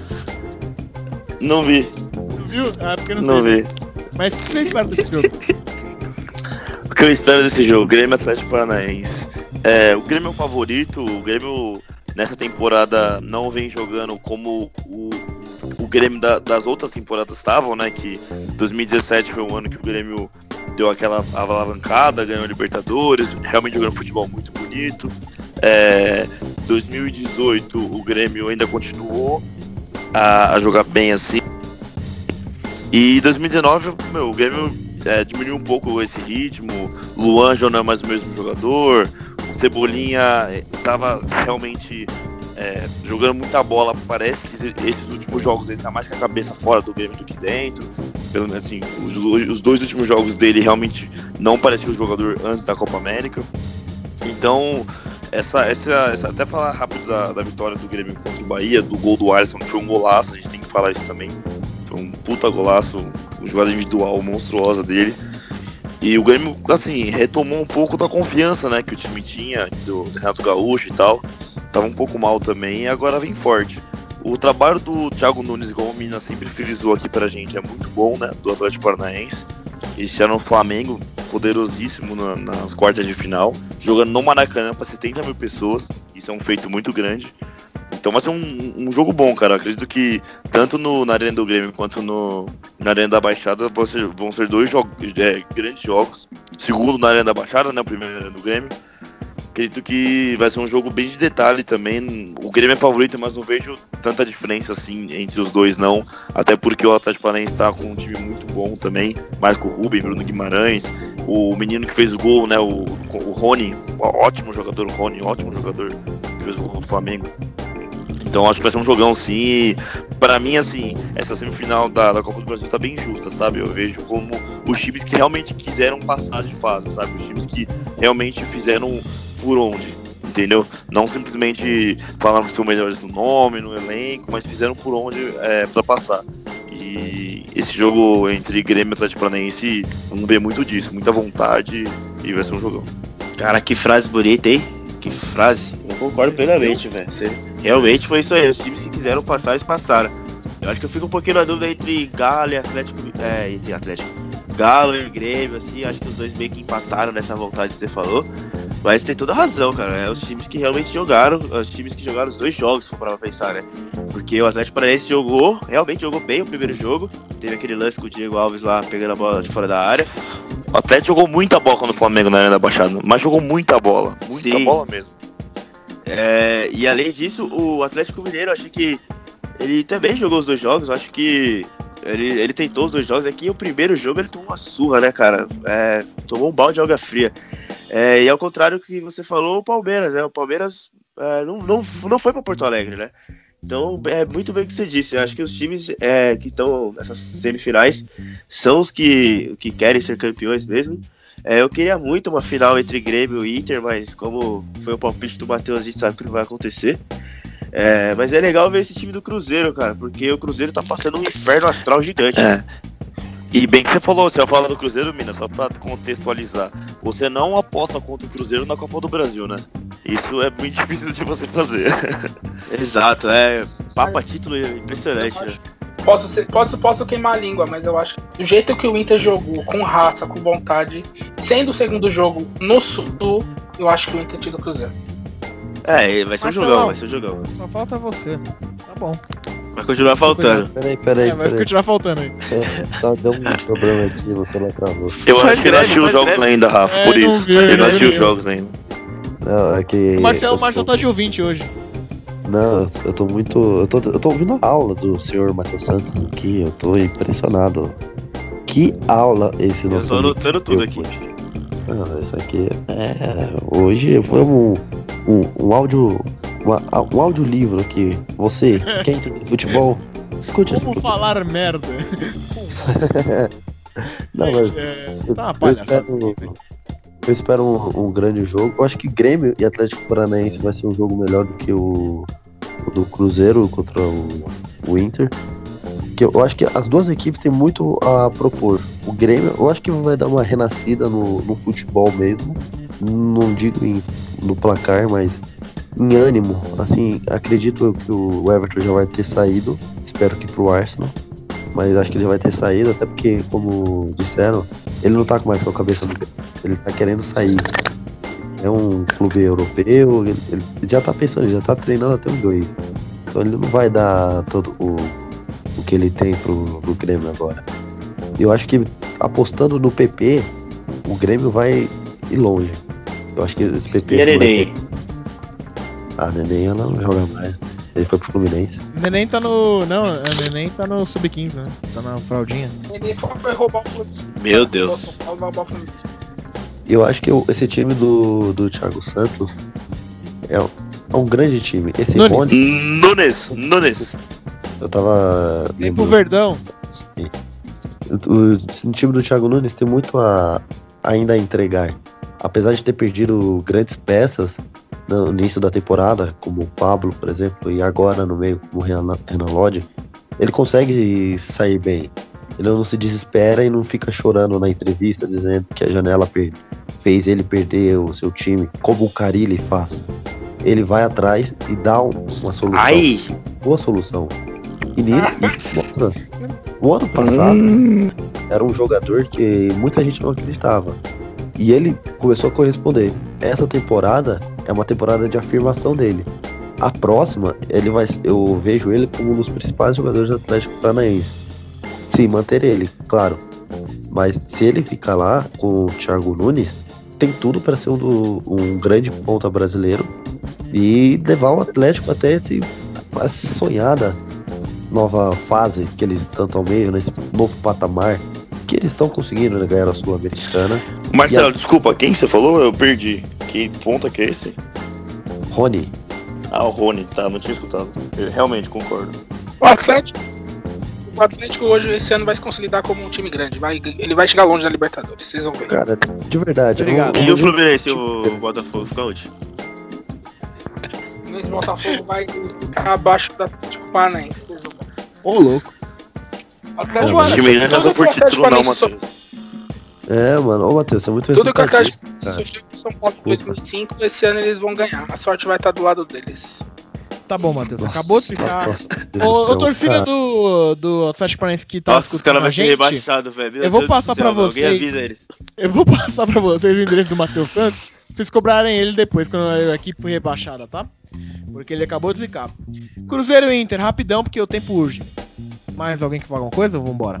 Não vi, Não viu? Ah, porque não sei. vi. Mas o que você espera desse jogo? O que eu espero desse jogo? Grêmio Atlético Paranaense. É, o Grêmio é o favorito, o Grêmio nessa temporada não vem jogando como o, o Grêmio da- das outras temporadas estavam, né? Que 2017 foi um ano que o Grêmio deu aquela alavancada, ganhou Libertadores, realmente jogando futebol muito bonito. É, 2018 o Grêmio ainda continuou a, a jogar bem assim. E 2019, meu, o Grêmio é, diminuiu um pouco esse ritmo. Luan já não é mais o mesmo jogador. Cebolinha é, tava realmente é, jogando muita bola. Parece que esses últimos jogos ele tá mais com a cabeça fora do Grêmio do que dentro. Pelo menos assim, os, os dois últimos jogos dele realmente não parecia o jogador antes da Copa América. Então, essa, essa, essa até falar rápido da, da vitória do Grêmio contra o Bahia, do gol do Alisson, que foi um golaço, a gente tem que falar isso também. Foi um puta golaço, uma jogada individual monstruosa dele. E o Grêmio, assim, retomou um pouco da confiança, né, que o time tinha, do Renato Gaúcho e tal. Tava um pouco mal também e agora vem forte. O trabalho do Thiago Nunes, igual o Mina sempre frisou aqui pra gente, é muito bom, né, do Atlético Paranaense. Esse ano o Flamengo, poderosíssimo na- nas quartas de final, jogando no Maracanã para 70 mil pessoas, isso é um feito muito grande. Então vai ser um, um jogo bom, cara. Acredito que tanto no, na Arena do Grêmio quanto no, na Arena da Baixada vão ser, vão ser dois jogos, é, grandes jogos. Segundo na Arena da Baixada, né? O primeiro na Arena do Grêmio. Acredito que vai ser um jogo bem de detalhe também. O Grêmio é favorito, mas não vejo tanta diferença assim entre os dois, não. Até porque o Atlético Paranaense está com um time muito bom também. Marco Ruben, Bruno Guimarães, o menino que fez o gol, né? O, o Rony, ótimo jogador, Rony, ótimo jogador que fez o gol do Flamengo. Então acho que vai ser um jogão sim. E pra mim, assim, essa semifinal da, da Copa do Brasil tá bem justa, sabe? Eu vejo como os times que realmente quiseram passar de fase, sabe? Os times que realmente fizeram por onde, entendeu? Não simplesmente falaram que são melhores no nome, no elenco, mas fizeram por onde é, para passar. E esse jogo entre Grêmio e Atlético Paranaense, vamos ver muito disso, muita vontade e vai ser um jogão. Cara, que frase bonita, hein? Que frase. Eu concordo plenamente, velho. Você- Realmente foi isso aí. Os times que quiseram passar, eles passaram. Eu acho que eu fico um pouquinho na dúvida entre Galo e Atlético. É, entre Atlético. Galo e Grêmio, assim, acho que os dois meio que empataram nessa vontade que você falou. Mas tem toda razão, cara. É os times que realmente jogaram, os times que jogaram os dois jogos, se for pra pensar, né? Porque o Atlético Paranaense jogou, realmente jogou bem o primeiro jogo. Teve aquele lance com o Diego Alves lá pegando a bola de fora da área. O Atlético jogou muita bola no Flamengo na Arena da Baixada, mas jogou muita bola, muita Sim. bola mesmo. É, e além disso, o Atlético Mineiro, acho que ele também jogou os dois jogos. Acho que ele, ele tentou os dois jogos. Aqui o primeiro jogo ele tomou uma surra, né, cara? É, tomou um balde de água fria. É, e ao contrário do que você falou, o Palmeiras, né? O Palmeiras é, não, não, não foi para Porto Alegre, né? Então é muito bem o que você disse. Acho que os times é, que estão nessas semifinais são os que, que querem ser campeões mesmo. É, eu queria muito uma final entre Grêmio e Inter, mas como foi o palpite do Matheus, a gente sabe que não vai acontecer. É, mas é legal ver esse time do Cruzeiro, cara, porque o Cruzeiro tá passando um inferno astral gigante. É. E bem que você falou, você fala do Cruzeiro, Minas, só pra contextualizar. Você não aposta contra o Cruzeiro na Copa do Brasil, né? Isso é muito difícil de você fazer. Exato, é papo a título impressionante, né? Posso, ser, posso, posso queimar a língua, mas eu acho que do jeito que o Inter jogou, com raça, com vontade, sendo o segundo jogo no Sul, eu acho que o Inter tira o Cruzeiro. É, vai ser um jogão, vai ser um jogão. Só falta você. Tá bom. Vai continuar faltando. Peraí, peraí, É, vai peraí. continuar faltando aí. É, tá, deu um problema aqui, você não travou. Eu acho que ele não assistiu os jogos ainda, Rafa, É, por isso. viu, ele não não assistiu os jogos ainda. Não, é que. O Marcelo, o Marcelo tá de ouvinte hoje. Não, eu tô muito. Eu tô, eu tô ouvindo a aula do senhor Matheus Santos aqui, eu tô impressionado. Que aula esse Eu nosso. tô amigo anotando tudo aqui. Não, isso aqui é. Hoje foi um, um, um áudio. uma- um audiolivro aqui. Você, quem entende futebol, escute Como falar merda? Não, mas é, tá uma eu palhaçada. espero, eu espero um, um grande jogo. Eu acho que Grêmio e Atlético Paranaense vai ser um jogo melhor do que o do Cruzeiro contra o, o Inter. Que eu acho que as duas equipes têm muito a propor. O Grêmio, eu acho que vai dar uma renascida no, no futebol mesmo. Não digo em, no placar, mas em ânimo. Assim, acredito que o Everton já vai ter saído. Espero que pro Arsenal. Mas acho que ele vai ter saído, até porque, como disseram, ele não tá mais com a cabeça no Ele tá querendo sair. É um clube europeu, ele, ele já tá pensando, já tá treinando até os dois. Então ele não vai dar todo o, o que ele tem pro, pro Grêmio agora. Eu acho que apostando no PP, o Grêmio vai ir longe. Eu acho que esse PP. E a Neném? Ah, Neném ela não joga mais. Ele foi pro Fluminense. Neném tá no. Não, Neném tá no Sub-15, né? Tá na fraldinha. Ele foi roubar o Fluminense. Meu Deus. Eu acho que esse time do, do Thiago Santos é, um- é um grande time. Esse Nunes. Rony, Nunes, Nunes. eu tava Vem pro. Verdão. O, o time do Thiago Nunes tem muito a, ainda a entregar. Apesar de ter perdido grandes peças no início da temporada, como o Pablo, por exemplo, e agora no meio, como o Renan, Renan Lodge, ele consegue sair bem. Ele não se desespera e não fica chorando na entrevista dizendo que a janela per- fez ele perder o seu time, como o Carilli faz. Ele vai atrás e dá um- uma solução Ai! boa solução. E nele, e mostra, o ano passado era um jogador que muita gente não acreditava. E ele começou a corresponder. Essa temporada é uma temporada de afirmação dele. A próxima, ele vai, eu vejo ele como um dos principais jogadores do Atlético Paranaense. Se manter ele, claro. Mas se ele ficar lá com o Thiago Nunes, tem tudo para ser um, do- um grande ponta brasileiro e levar o Atlético até esse, essa sonhada nova fase que eles tanto almejam, nesse novo patamar que eles estão conseguindo né, ganhar a Sul-Americana. Marcelo, a- desculpa, quem você falou? Eu perdi. Que ponta que é esse? Rony, Ah, o Rony, tá, não tinha escutado. Eu realmente concordo. O Atlético. O Atlético hoje, esse ano, vai se consolidar como um time grande. Vai, ele vai chegar longe na Libertadores, vocês vão ver. cara, de verdade. Obrigado. não- E o não- Fluminense, o Botafogo, fica onde? Nesse Botafogo vai ficar abaixo da Atlético Paranaense. vocês vão ver. Ô, louco. O Atlético É, mas O time Paranaense- não já tudo por que o Atlético título, não, Paranaense Matheus. É, mano, ô Matheus, é muito Tudo que o resultadista, Atlético surgiu em São Paulo em 2005, esse ano eles vão ganhar. A sorte vai estar do lado deles. Tá bom, Matheus. Acabou de ficar. Nossa, Ô, ô torcida cara. do, do Atlético Paranaense que tá Nossa, os caras a vão ser rebaixados, velho. Eu vou Deus passar pra céu, velho. vocês. Alguém avisa eles. eu vou passar pra vocês o endereço do Matheus Santos, pra vocês cobrarem ele depois, quando a equipe for rebaixada, tá? Porque ele acabou de zicar. Cruzeiro e Inter, rapidão, porque o tempo urge. Mais alguém que fala alguma coisa? Vambora.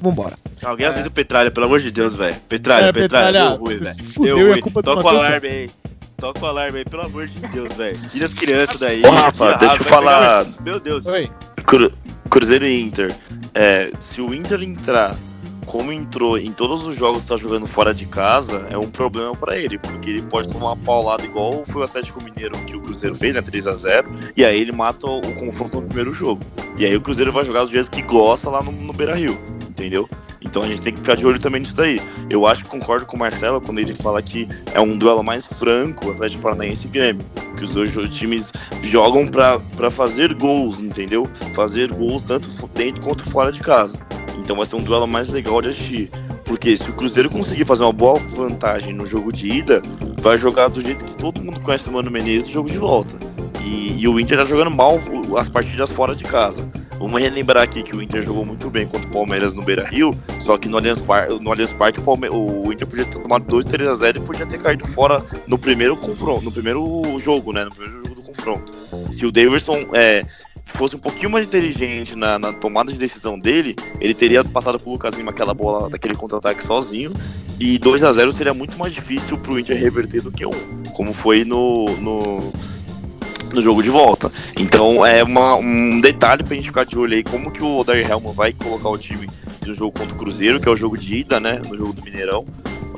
Vambora. Alguém avisa o Petralha, pelo amor de Deus, velho. Petralha, É, Petralha, Petralha, deu ruim, se velho. Deu e é ruim. culpa do Toca o alarme aí. Toca o alarme aí, pelo amor de Deus, velho. Tira as crianças daí. Ô, Rafa, deixa eu falar. pegar- Meu Deus. Oi. Cru- Cruzeiro e Inter. É, se o Inter entrar como entrou em todos os jogos que tá jogando fora de casa, é um problema pra ele, porque ele pode tomar uma paulada igual foi o Atlético Mineiro que o Cruzeiro fez, né, 3 a 0 e aí ele mata o, o confronto no primeiro jogo. E aí o Cruzeiro vai jogar do jeito que gosta lá no, no Beira-Rio, entendeu? Então a gente tem que ficar de olho também nisso daí. Eu acho que concordo com o Marcelo quando ele fala que é um duelo mais franco, Atlético Paranaense e Grêmio, que os dois times jogam pra fazer gols, entendeu? Fazer gols tanto dentro quanto fora de casa. Então vai ser um duelo mais legal de assistir. Porque se o Cruzeiro conseguir fazer uma boa vantagem no jogo de ida, vai jogar do jeito que todo mundo conhece o Mano Menezes no jogo de volta. E, e o Inter tá jogando mal as partidas fora de casa. Vamos relembrar aqui que o Inter jogou muito bem contra o Palmeiras no Beira Rio, só que no Allianz, Par no Allianz Parque o, Palme o Inter podia ter tomado 2, 3 a 0 e podia ter caído fora no primeiro confronto, no primeiro jogo, né? No primeiro jogo do confronto. Se o Davidson é, fosse um pouquinho mais inteligente na, na tomada de decisão dele, ele teria passado pro Lucas Lima aquela bola daquele contra-ataque sozinho. E 2 a 0 seria muito mais difícil pro Inter reverter do que um, como foi no, no, no jogo de volta. Então é uma- um detalhe pra gente ficar de olho aí como que o Odair Helman vai colocar o time no jogo contra o Cruzeiro, que é o jogo de ida, né? No jogo do Mineirão.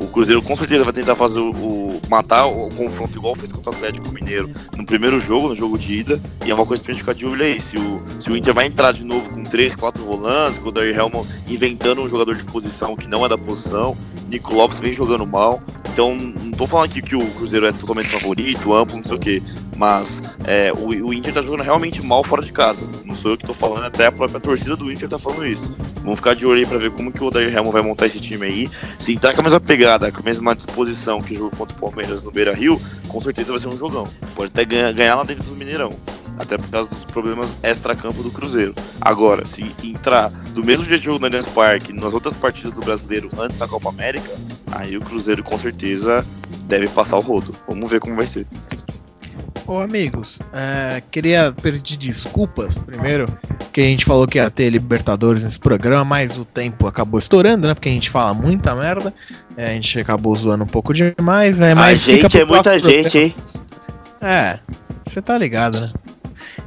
O Cruzeiro com certeza vai tentar fazer o, o- matar o, confronto igual fez contra o Atlético Mineiro no primeiro jogo, no jogo de ida. E é uma coisa pra gente ficar de olho aí. Se o, se o Inter vai entrar de novo com três, quatro volantes, com o Odair Helman inventando um jogador de posição que não é da posição. Nico Lopes vem jogando mal. Então, não tô falando aqui que o Cruzeiro é totalmente favorito, amplo, não sei o quê. Mas é, o, o Inter tá jogando realmente mal fora de casa. Não sou eu que tô falando, até a própria torcida do Inter tá falando isso. Vamos ficar de olho aí pra ver como que o Odair Helmo vai montar esse time aí. Se entrar com a mesma pegada, com a mesma disposição que jogou contra o Palmeiras no Beira Rio, com certeza vai ser um jogão. Pode até ganhar, ganhar lá dentro do Mineirão até por causa dos problemas extra-campo do Cruzeiro. Agora, se entrar do mesmo jeito que jogou no Allianz Parque nas outras partidas do Brasileiro antes da Copa América, aí o Cruzeiro com certeza deve passar o rodo. Vamos ver como vai ser. Ô amigos, é, queria pedir desculpas primeiro, que a gente falou que ia ter Libertadores nesse programa, mas o tempo acabou estourando, né? Porque a gente fala muita merda, é, a gente acabou zoando um pouco demais, é, mas a gente é muita gente, hein? É, você tá ligado, né?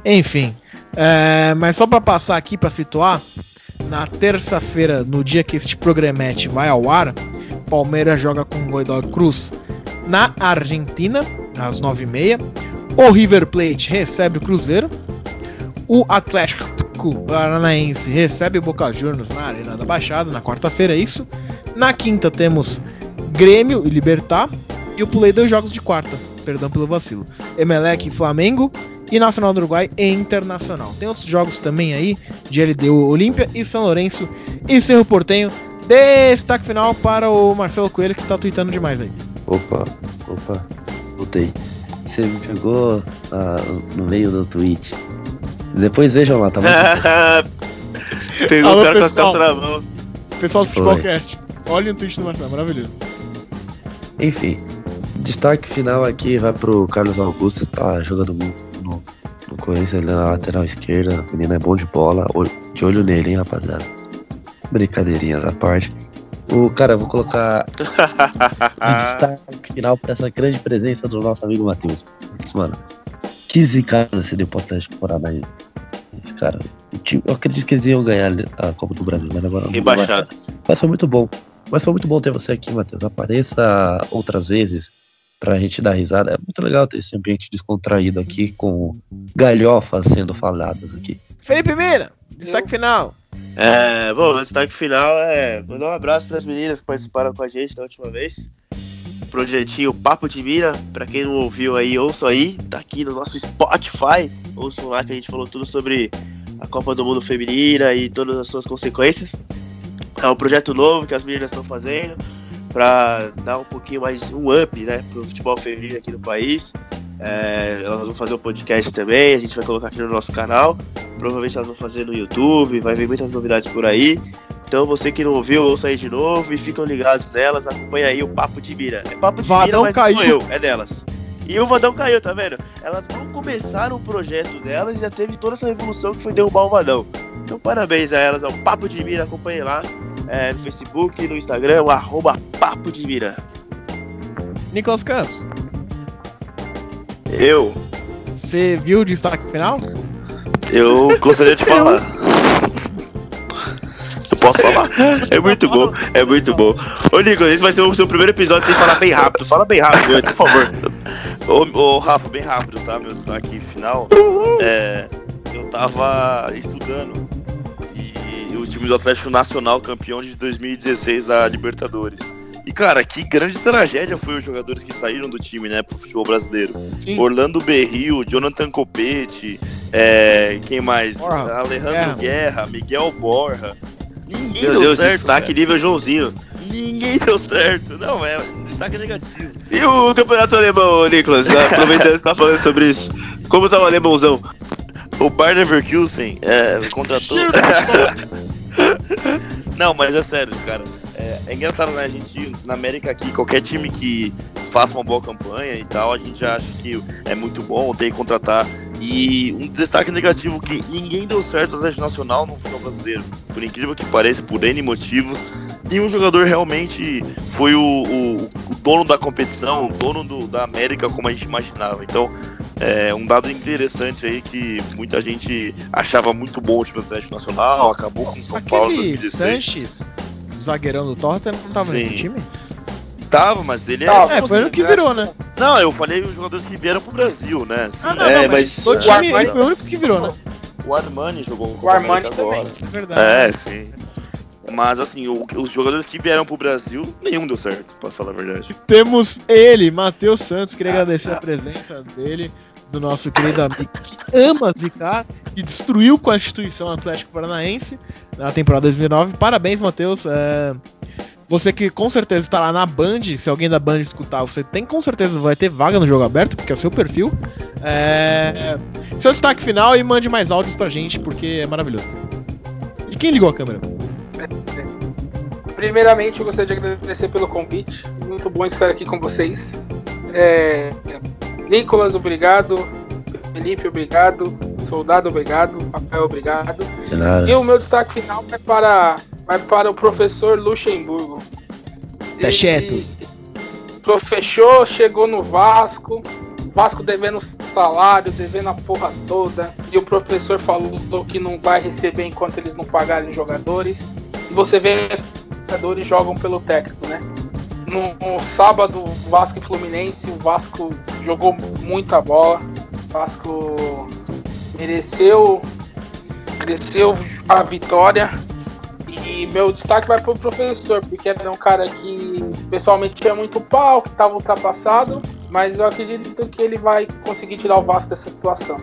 Enfim, é, mas só para passar aqui para situar, na terça-feira, no dia que este programete vai ao ar, Palmeiras joga com o Godoy Cruz na Argentina, às 9h30. O River Plate recebe o Cruzeiro. O Atlético Paranaense recebe o Boca Juniors na Arena da Baixada, na quarta-feira, é isso. Na quinta temos Grêmio e Libertar. E eu pulei dois jogos de quarta, perdão pelo vacilo. Emelec e Flamengo e Nacional do Uruguai e Internacional. Tem outros jogos também aí de LDU Olímpia e São Lourenço e Cerro Portenho. Destaque final para o Marcelo Coelho que tá tweetando demais aí. Opa, opa, voltei. Você me pegou ah, no meio do tweet. Depois vejam lá, tá muito... Pegou Alô, o cara com as pessoal. calças na mão. Pessoal do. Futebolcast, olhem o tweet do Marcelo, maravilhoso. Enfim, destaque final aqui vai pro Carlos Augusto, tá jogando muito no, no Corinthians, ele é na lateral esquerda, o menino é bom de bola, ol- de olho nele, hein, rapaziada. Brincadeirinhas à parte. O cara, eu vou colocar de destaque final pra essa grande presença do nosso amigo Matheus. Mano, que zicada se deu pro Atlético Paranaense. Esse cara, o time, eu acredito que eles iam ganhar a Copa do Brasil, mas agora. Rebaixado. Mas foi muito bom. Mas foi muito bom ter você aqui, Matheus. Apareça outras vezes pra gente dar risada. É muito legal ter esse ambiente descontraído aqui com galhofas sendo faladas aqui. Felipe Mira, destaque final. É, bom, o destaque final é mandar um abraço para as meninas que participaram com a gente da última vez. Projetinho Papo de Mira, pra quem não ouviu aí, ouçam aí, tá aqui no nosso Spotify. Ouçam lá que a gente falou tudo sobre a Copa do Mundo Feminina e todas as suas consequências. É um projeto novo que as meninas estão fazendo pra dar um pouquinho mais um up, né, pro futebol feminino aqui no país. É, elas vão fazer um podcast também, a gente vai colocar aqui no nosso canal. Provavelmente elas vão fazer no YouTube, vai vir muitas novidades por aí. Então você que não ouviu, ouça aí de novo e ficam ligados nelas, acompanha aí o Papo de Mira. É Papo de Mira, Vadão mas caiu. não sou eu, é delas. E o Vadão caiu, tá vendo? Elas vão começar o projeto delas e já teve toda essa revolução que foi derrubar o Vadão. Então parabéns a elas, é o Papo de Mira, acompanhe lá é, no Facebook, no Instagram, o arroba Papo de Mira. Nicolas Campos, Eu, você viu o destaque final? Eu gostaria de falar. Eu posso falar? é muito bom, é muito bom. Ô Nicolas, esse vai ser o seu primeiro episódio sem falar bem rápido. Fala bem rápido, por favor. Ô, ô, Rafa, bem rápido, tá? Meu destaque final. É, eu tava estudando e o time do Atlético Nacional, campeão de 2016 da Libertadores. E, cara, que grande tragédia foi os jogadores que saíram do time, né, pro futebol brasileiro. Sim. Orlando Berril, Jonathan Copete, é, quem mais? Alejandro Guerra, Miguel Borja. Ninguém Meu deu Deus, certo. destaque cara. nível Joãozinho. Ninguém deu certo. Não, é destaque negativo. E o campeonato alemão, Nicolas? Aproveitando que você tá falando sobre isso. Como tá o alemãozão? O Bayer Leverkusen é, contratou. Não, mas é sério, cara. É, é engraçado, né? A gente, na América aqui, qualquer time que faça uma boa campanha e tal, a gente já acha que é muito bom, tem que contratar. E um destaque negativo que ninguém deu certo no Atlético Nacional no futebol brasileiro. Por incrível que pareça, por N motivos. Nenhum jogador realmente foi o, o- o dono da competição, o dono do- da América como a gente imaginava. Então, é um dado interessante aí que muita gente achava muito bom o time do Atlético Nacional, acabou com São Paulo em Aquele 2016. Sanches, o zagueirão do Tottenham, não tava Sim. no time? Tava, mas ele Tava. é. É, foi o que virou, né? Não, eu falei os jogadores que vieram pro Brasil, né? Sim, Ah, não, É, não, mas- mas o time Armani- ele foi o único que virou, né? O Armani jogou O Armani agora. É verdade. É, sim. Mas assim, o- os jogadores que vieram pro Brasil, nenhum deu certo, pra falar a verdade. Temos ele, Matheus Santos, queria Ah, agradecer ah. a presença dele. Do nosso querido amigo que ama zicar, que destruiu com a instituição Atlético Paranaense na temporada 2009. Parabéns, Matheus. É, você que com certeza está lá na Band, se alguém da Band escutar, você tem com certeza vai ter vaga no jogo aberto, porque é o seu perfil. É... Seu destaque final e mande mais áudios pra gente, porque é maravilhoso. E quem ligou a câmera? Primeiramente, eu gostaria de agradecer pelo convite. Muito bom estar aqui com vocês. É... Nicolas, obrigado. Felipe, obrigado. Soldado, obrigado. Rafael, obrigado. E o meu destaque final é para vai para o professor Luxemburgo. Tá certo. Professor chegou no Vasco, Vasco devendo salário, devendo a porra toda, e o professor falou que não vai receber enquanto eles não pagarem os jogadores. E você vê que os jogadores jogam pelo técnico, né? No, no sábado, Vasco e Fluminense, o Vasco jogou muita bola. O Vasco mereceu, mereceu a vitória e meu destaque vai pro professor, porque era um cara que pessoalmente tinha muito pau, que estava ultrapassado, mas eu acredito que ele vai conseguir tirar o Vasco dessa situação.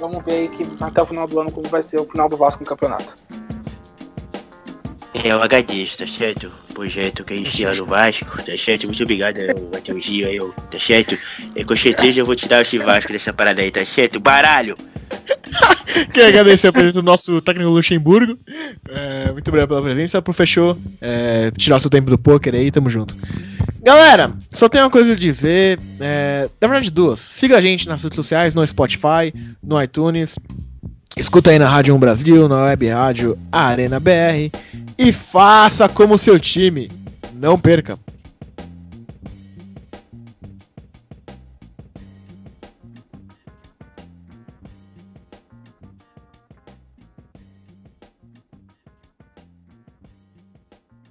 Vamos ver aí que até o final do ano como vai ser o final do Vasco no campeonato. É o HD, tá certo? Projeto que a gente tira no Vasco, tá certo? Muito obrigado, Matheus Gil, aí, tá certo? É, com certeza eu vou tirar esse Vasco dessa parada aí, tá certo? Baralho! Quero agradecer a presença do nosso técnico Luxemburgo. É, muito obrigado pela presença. Fechou, é, tirar seu tempo do poker aí, tamo junto. Galera, só tenho uma coisa a dizer. É, na verdade, duas. Siga a gente nas redes sociais, no Spotify, no iTunes. Escuta aí na Rádio 1 Brasil, na web rádio Arena BR. E faça como seu time. Não perca.